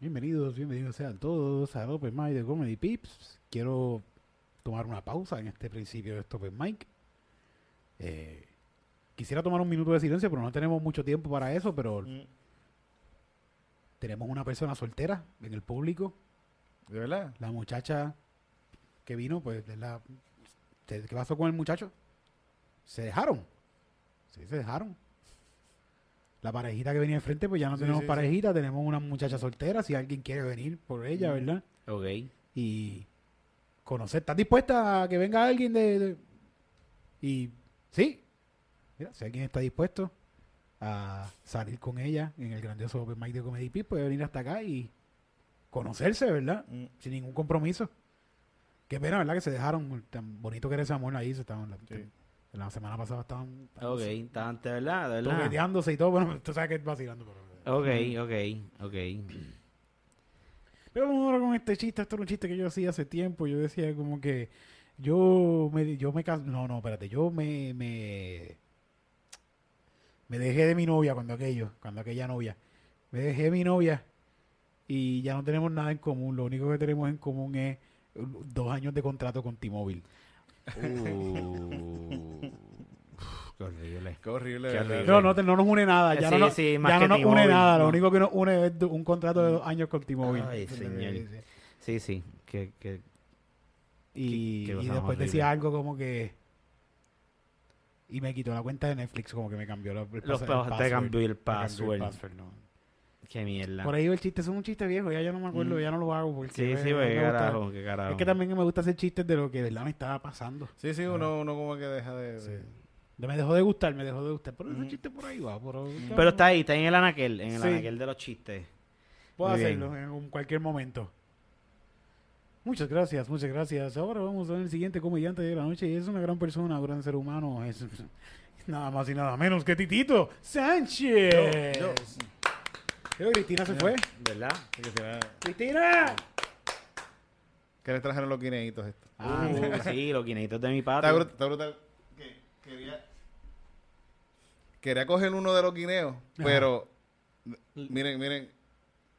Bienvenidos, bienvenidos sean todos a Open Mic de Comedy Pips. Quiero tomar una pausa en este principio de este Open Mic. Eh, quisiera tomar un minuto de silencio, pero no tenemos mucho tiempo para eso, pero tenemos una persona soltera en el público. ¿De verdad? La muchacha que vino, pues, de la... ¿Qué pasó con el muchacho? Se dejaron. Sí, se dejaron. La parejita que venía enfrente, pues ya no Sí, tenemos sí, sí. parejita, tenemos una muchacha soltera, si alguien quiere venir por ella, ¿verdad? Ok. Y conocer, ¿estás dispuesta a que venga alguien de... de- Y sí, mira, si alguien está dispuesto a salir con ella en el grandioso Open Mic de Comedy Pip, puede venir hasta acá y conocerse, ¿verdad? Mm. Sin ningún compromiso. Qué pena, ¿verdad? Que se dejaron tan bonito que era ese amor ahí. Se estaban, la, la semana pasada estaban, estaban Ok, está antes, ¿verdad? De verdad. toqueteándose y todo. Bueno, tú sabes que es vacilando, pero... Ok, ok, ok. Pero vamos ahora con este chiste. Esto era un chiste que yo hacía hace tiempo. Yo decía como que Yo me, yo me no, no, espérate, yo me, me, me dejé de mi novia cuando aquello, cuando aquella novia, me dejé de mi novia y ya no tenemos nada en común, lo único que tenemos en común es dos años de contrato con T-Mobile. Uh, qué horrible. Qué horrible. Qué ¿verdad? horrible. No, no, te- no nos une nada, ya Sí, no, nos- sí, más ya que no nos une T-Mobile, nada, lo no. único que nos une es un contrato de dos años con T-Mobile. Ay, señor. Sí, sí. Que, que, Y, Qué- y más después horrible. decía algo como que... Y me quitó la cuenta de Netflix, como que me cambió la- el, Los el te password. cambió el Me cambió password. password, no. Qué mierda. Por ahí va el chiste, eso es un chiste viejo, ya yo no me acuerdo, Mm. ya no lo hago. Porque Sí, sí, me pues, qué gusta- carajo, qué carajo. Es que también me gusta hacer chistes de lo que de verdad me estaba pasando. Sí, sí, uno, uno como que deja de... Me dejó de gustar, me dejó de gustar. Pero ese chiste por ahí va. Pero, Pero está ahí, está en el anaquel, en el Sí. anaquel de los chistes. Puedo Muy hacerlo en cualquier momento. Muchas gracias, muchas gracias. Ahora vamos a ver el siguiente comediante de la noche. Y es una gran persona, un gran ser humano. Es nada más y nada menos que Titito Sánchez. Yo- Cristina se fue. ¿Verdad? Que ¡Cristina! ¿Qué le trajeron los guineitos estos? Ah, Uh, sí, los guineitos de mi Está, brut- está brutal. Que- quería, quería coger uno de los guineos, pero miren, miren,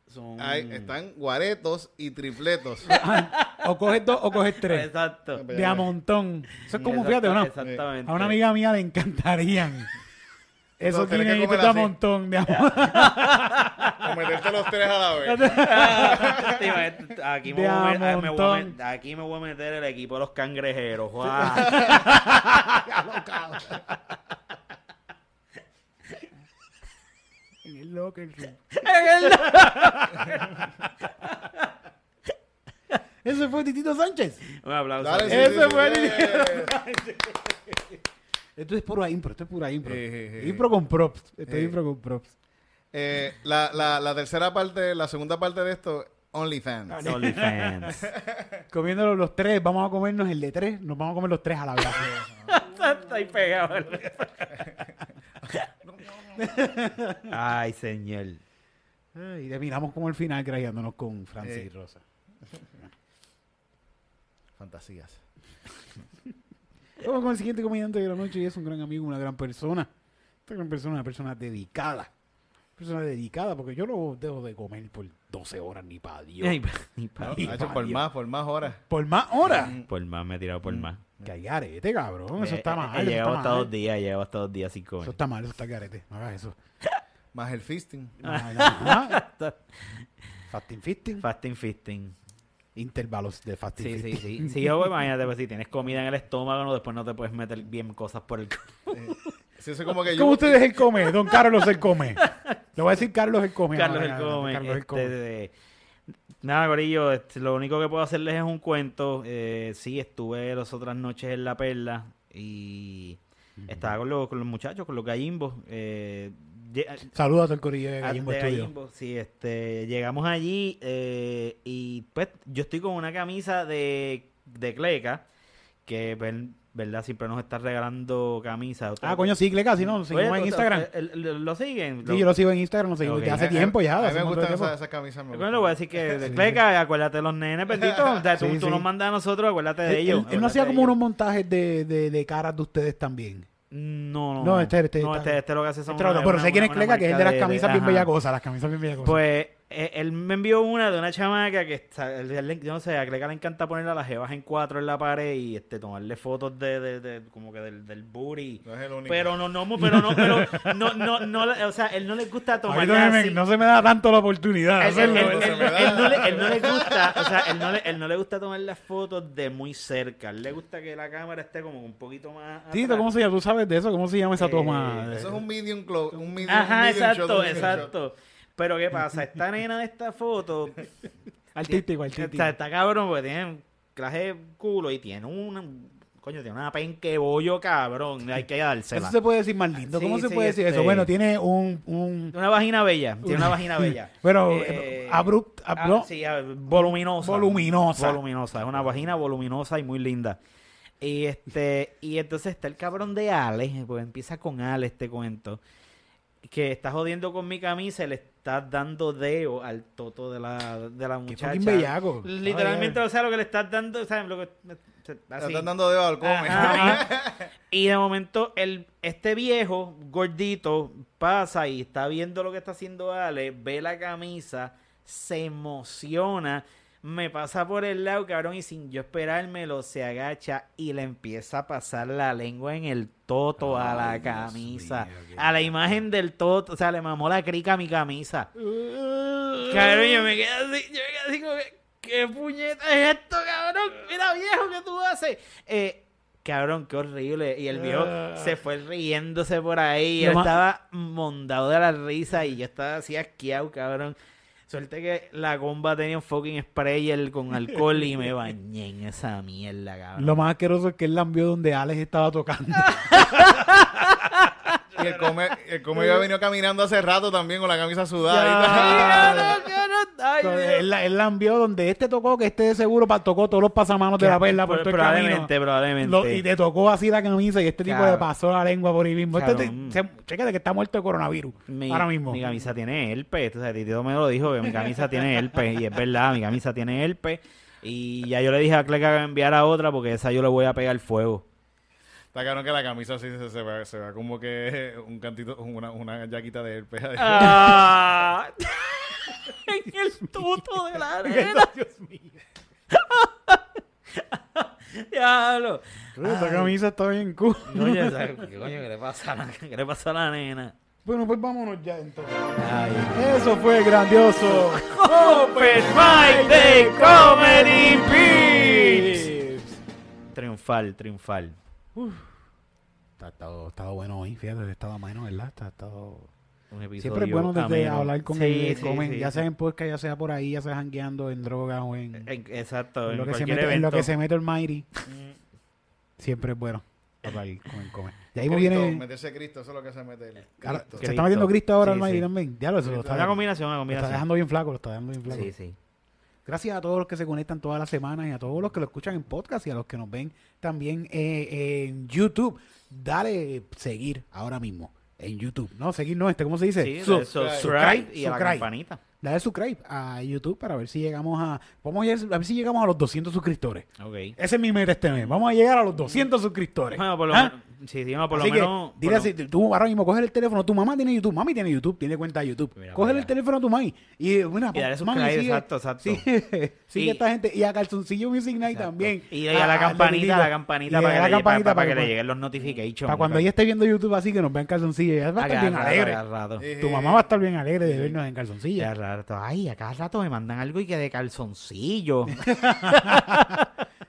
Son... hay, están guaretos y tripletos. o coges dos o coges tres. Exacto. De a montón. Eso es como, fíjate, ¿no? Exactamente. A una amiga mía le encantarían. Esos tienes que comer así. montón. De a o meterte los tres a la vez. Aquí, me voy a a met- me voy a aquí me voy a meter el equipo de los cangrejeros. ¡guau! En el locker room. Ese fue Titito Sánchez. Un aplauso. Dale, sí, Ese sí, sí, fue sí. Esto es pura impro, esto es pura impro. Sí, sí, sí. Impro con props. Esto es impro con props. Eh, la, la, la tercera parte, la segunda parte de esto, OnlyFans. OnlyFans. Comiéndolo los tres, vamos a comernos el de tres. Nos vamos a comer los tres a la vez. Está ahí pegado. Ay, señor. y terminamos como el final grajeándonos con Francis Eh. y Rosa. Fantasías. Vamos con el siguiente comediante de la noche y es un gran amigo, una gran persona. Esta gran persona, una persona dedicada. Persona dedicada, porque yo no dejo de comer por 12 horas ni para Dios. Ay, y pa- No, hecho pa' por Dios. más, por más horas. Por más horas. Por más, me he tirado por más. Que hay garete, cabrón. Eso Eh, está mal. He eso llegado hasta dos días, he llegado hasta dos días sin Eso comer. está mal, eso está garete. No hagas eso. Más el fisting. No, no. Fasting fisting. Fasting fisting. Intervalos de fasting Sí, sí, sí. Si yo, imagínate, pues si tienes comida en el estómago, no, después no te puedes meter bien cosas por el culo. Sí, eso es como que yo. ¿Cómo ustedes el come? Don Carlos el come. Le voy a decir Carlos el come. Carlos el come. Carlos el este, come. de- Nada, Gorillo, este, lo único que puedo hacerles es un cuento. Eh, sí, estuve las otras noches en La Perla y estaba con los, con los muchachos, con los gallimbos. Eh, lle- Saludos al corillo de Gallimbo de. Gallimbo, sí, este, llegamos allí eh, y pues yo estoy con una camisa de, de Cleca, que ver- verdad siempre nos está regalando camisas. Ah, coño, sí, Cleca, si no, nos seguimos Oye, en ¿tú- Instagram. el- el- ¿Lo siguen? Sí, yo lo sigo en Instagram, lo hace A- a- tiempo ya. A mí me gustan esas, esas camisas. me Bueno, le voy a decir que de Cleca, acuérdate de los nenes, bendito. O sea, tú, Sí, tú sí. nos mandas a nosotros, acuérdate de Él, ellos. él- él no hacía como unos montajes de, de, de caras de ustedes también. No, no. No, este- este no, este, este lo que hace son Este una- pero una- sé quién es Cleca, que es de las camisas bien ajá. bellacosas, las camisas bien bellacosas. Pues él me envió una de una chamaca que está, él- él- yo no sé, a Cleca le encanta ponerle a las jevas en cuatro en la pared y este tomarle fotos de, de, de- como que del, del booty. No es el único. Pero no, no, pero no, pero no, no, no, o sea, él no le gusta así. no se me da tanto la oportunidad de Él, él- no le, él no le gusta, o sea, él no, le, él no le gusta tomar las fotos de muy cerca. Él le gusta que la cámara esté como un poquito más. Tito, atrás. ¿cómo se llama? ¿Tú sabes de eso? ¿Cómo se llama esa Eh, toma? Eso es un medium close. Un medium, Ajá, un medium shot, exacto, un medium shot. Pero ¿qué pasa? Esta nena de esta foto Artístico, artístico. está cabrón porque tiene un clase de culo y tiene una. Coño, tiene una penque bollo cabrón. Hay que dársela. Eso se puede decir más lindo. ¿Cómo Sí, se sí, puede decir este- eso? Bueno, tiene un... un Una vagina bella. Tiene una vagina bella. bueno, Eh, abrupt, ah, sí, ah, voluminosa. Voluminosa. Voluminosa. Es una vagina voluminosa y muy linda. Y este y entonces está el cabrón de Ale, pues empieza con Ale este cuento, que está jodiendo con mi camisa y le está dando deo al toto de la, de la Qué muchacha. bellaco. Literalmente, Ay, o sea, lo que le estás dando, o sea, lo que Le están dando dedo al come. Y de momento, el, este viejo gordito pasa y está viendo lo que está haciendo Ale, ve la camisa, se emociona, me pasa por el lado, cabrón, y sin yo esperármelo, se agacha y le empieza a pasar la lengua en el toto a la camisa. a la imagen del toto, o sea, le mamó la crica a mi camisa. Cabrón, yo me quedé así, yo me quedé así como que, ¿qué puñeta es esto, cabrón? Mira, viejo, ¿qué tú haces? Eh, cabrón, qué horrible. Y el viejo se fue riéndose por ahí. Y Lo él ma- estaba mondado de la risa y yo estaba así asqueado, cabrón. Suerte que la comba tenía un fucking sprayer con alcohol y me bañé en esa mierda, cabrón. Lo más asqueroso es que él la envió donde Alex estaba tocando. Y el come, el come había venido caminando hace rato también con la camisa sudada. Ya. y tal. Ay, él, la- él la envió donde este tocó, que este de seguro pa- tocó todos los pasamanos de la perla por todo el camino. probablemente, probablemente. Lo- y te tocó así la camisa y este tipo le pasó la lengua por ahí mismo. Este te- Cabrón. se- chécate que está muerto de coronavirus. Mi, ahora mismo. Mi camisa tiene herpes. O sea, Tito me lo dijo que mi camisa tiene herpes. Y es verdad, mi camisa tiene herpes. Y ya yo le dije a Cle que me enviara otra porque esa yo le voy a pegar fuego. Está cabrón que la camisa así se, se, ve, se ve como que un cantito, una, una yaquita de herpes. Ah, en el tuto de la arena. Dios mío. Diablo. Esta camisa está bien cool. Oye, ¿sabes ¿qué coño qué le pasa a la, qué le pasa a la nena? Bueno, pues vámonos ya entonces. Ay. Eso fue grandioso. Open Mic de Comedy Pips. Triunfal, triunfal. Está estado, estado bueno hoy, fíjate, ha estado bueno, ¿verdad? Está estado... Un episodio Siempre es bueno desde ameno. hablar con Sí, el sí, comen, sí, ya sí. sea en podcast, ya sea por ahí, ya sea jangueando en droga o en, En- Exacto, en en lo, que se mete, en lo que se mete el Mighty. Siempre es bueno hablar con el comen. Y ahí me Cristo, viene... meterse Cristo, eso es lo que se mete. él. ahora, Cristo. se está metiendo Cristo ahora Sí, al Mighty sí. también. Ya lo, eso lo está, Una combinación, una lo está combinación. dejando bien flaco, lo está dejando bien flaco. Sí, sí. Gracias a todos los que se conectan todas las semanas y a todos los que lo escuchan en podcast y a los que nos ven también eh, en YouTube. Dale seguir ahora mismo en YouTube. No, seguir no, este, ¿cómo se dice? Sí, Su- de subscribe y a la subscribe. campanita. Dale subscribe a YouTube para ver si llegamos a... Vamos a ver si llegamos a los 200 suscriptores. Ok. Ese es mi meta este mes. Vamos a llegar a los 200 suscriptores. Bueno, por lo ¿Ah? menos. Sí, sí, no, por Así lo que, menos. dile así, tú ahora mismo coges el teléfono, tu mamá tiene YouTube, mami tiene YouTube, tiene cuenta de YouTube. Mira Coge el teléfono a tu mami y, mira, Y dale mami, subscribe, sigue- exacto, exacto. Sigue, sigue Y- esta gente y a Calzoncillo Music Night también. Y a la Ah, campanita, a la campanita a para que, la le, campanita para, para que le lleguen los notifications. Para cuando ella esté viendo YouTube así que nos vean calzoncillo, ella va a estar bien alegre. Tu mamá va a estar bien alegre de vernos en calzoncillo. Rato. Ay, a cada rato me mandan algo y que de calzoncillo.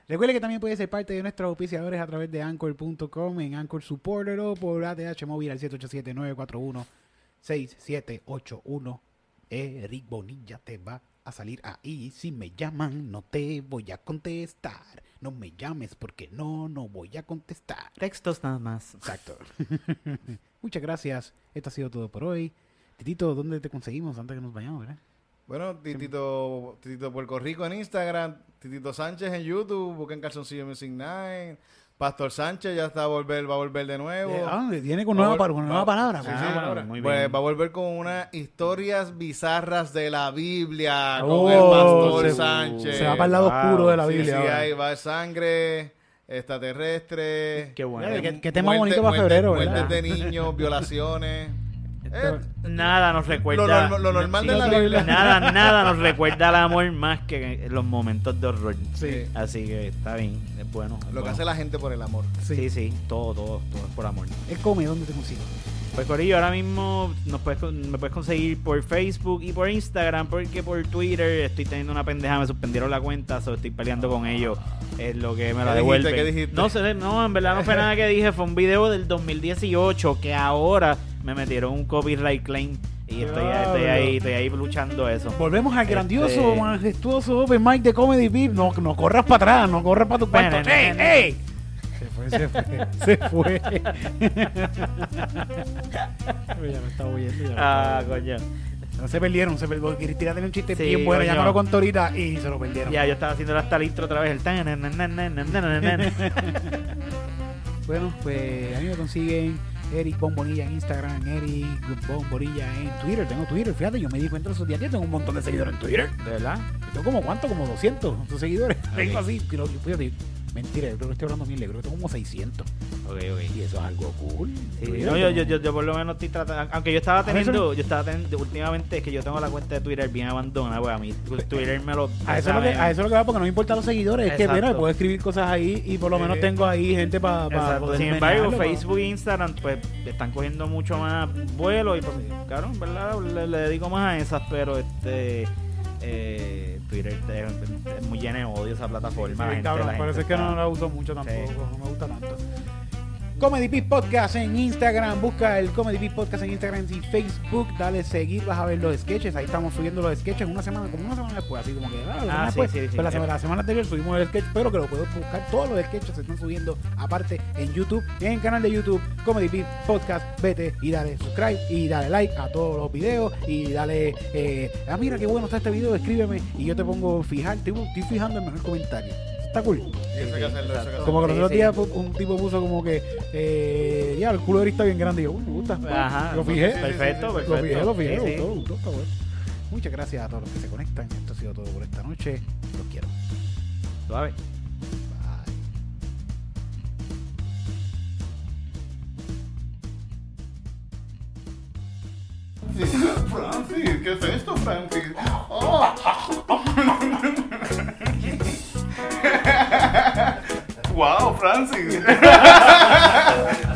Recuerde que también puede ser parte de nuestros auspiciadores a través de anchor.com en Anchor Supporter o por ATH Móvil al 787-941-6781. Eric Bonilla te va a salir ahí. Si me llaman, no te voy a contestar. No me llames porque no, no voy a contestar. Textos nada más. Exacto. Muchas gracias. Esto ha sido todo por hoy. Titito, ¿dónde te conseguimos antes que nos vayamos, verdad? Bueno, Titito, Titito Puerto Rico en Instagram, Titito Sánchez en YouTube, busquen Calzoncillo Music Nine. Pastor Sánchez ya está a volver, va a volver de nuevo. Eh, ah, viene con nueva, con nueva va- palabra. Sí, pues. sí, Ah, ahora. muy Pues bien. va a volver con unas historias bizarras de la Biblia Oh, con el Pastor se- Sánchez. Se va para el lado Wow. oscuro de la Biblia. sí, ahí va sangre, extraterrestre. Qué bueno. Qué- qué tema muerte- bonito para muerte- febrero, Muertes ¿verdad? de niños, violaciones. Eh, Nada nos lo, recuerda. lo- lo normal Sí, de la Biblia. Nada, nada nos recuerda al amor más que los momentos de horror. Sí. Así que está bien, es bueno. es Lo que hace la gente por el amor. Sí, sí, todo, todo, todo es por amor. Él come, ¿dónde te consigo? Pues Corillo, ahora mismo nos puedes, con- me puedes conseguir por Facebook y por Instagram, porque por Twitter estoy teniendo una pendeja, me suspendieron la cuenta, so estoy peleando con ellos. Es lo que me la ¿Qué devuelven. dijiste? ¿Qué dijiste? No sé, no, en verdad no fue nada que dije, fue un video del 2018 que ahora me metieron un copyright claim y estoy, estoy ahí, estoy ahí luchando eso. Volvemos al grandioso, Este- majestuoso Open Mic de Comedy Beat. No, no corras para atrás, no corras para tu cuarto. ¡Ey, ey! Se fue, se fue, se fue. Ya me estaba oyendo. ya Ah, coño. No se perdieron, se perdió. Cristina tenía un chiste Sí, bien bueno, ya no lo contó ahorita y se lo perdieron. Ya, yo estaba haciendo hasta el intro otra vez, el tan, nan, nan, nan. Bueno, pues a mí me consiguen Eric Bombonilla en Instagram, Eric Bombonilla en Twitter. Tengo Twitter, fíjate, yo me di cuenta esos días que tengo un montón de seguidores en Twitter. ¿De verdad? Tengo como cuánto, como 200 seguidores. Tengo así, pero fíjate, Mentira, yo creo que estoy hablando mil, yo creo que tengo como 600. Ok, ok. Y eso es algo cool. Sí, no, yo, yo, yo, yo por lo menos estoy tratando, aunque yo estaba A ver, teniendo, yo estaba teniendo, últimamente es que yo tengo la cuenta de Twitter bien abandonada, pues a mí Twitter me lo... A eso, es lo que, a eso es lo que va porque no me importan los seguidores. Es que, mira, puedo escribir cosas ahí y por lo menos Sí. tengo ahí gente para poder Sin embargo, pa- Facebook e Instagram pues están cogiendo mucho más vuelo y pues, claro, en verdad le, le dedico más a esas, pero este eh, Twitter es, es muy llena de odio esa plataforma. la gente- cabrón, la es que no la uso mucho tampoco, Sí. no me gusta tanto. Comedy Beat Podcast en Instagram, busca el Comedy Beat Podcast en Instagram y Facebook, dale seguir, vas a ver los sketches, ahí estamos subiendo los sketches una semana, como una semana después, así como que ah, la semana sí, después, sí, sí. Pues la, semana, la semana anterior subimos el sketch, pero que lo puedes buscar, todos los sketches se están subiendo aparte en YouTube, en el canal de YouTube, Comedy Beat Podcast, vete y dale subscribe y dale like a todos los videos y dale, eh, ah mira qué bueno está este video, escríbeme y yo te pongo fijar, estoy, estoy fijando el mejor comentario. Está cool. Y eso hay que hacerlo, eso hay que hacerlo. Como que los otros días un tipo puso como que, eh, ya, el culo de está bien grande. Y yo, uy, me gusta. Ajá, lo fijé. perfecto, Lo perfecto. fijé, lo fijé, Sí, me sí. gustó, gustó, está bueno. Muchas gracias a todos los que se conectan. Esto ha sido todo por esta noche. Los quiero. Suave. Bye. Francis, ¿qué es esto, Francis? Oh. wow, Francis.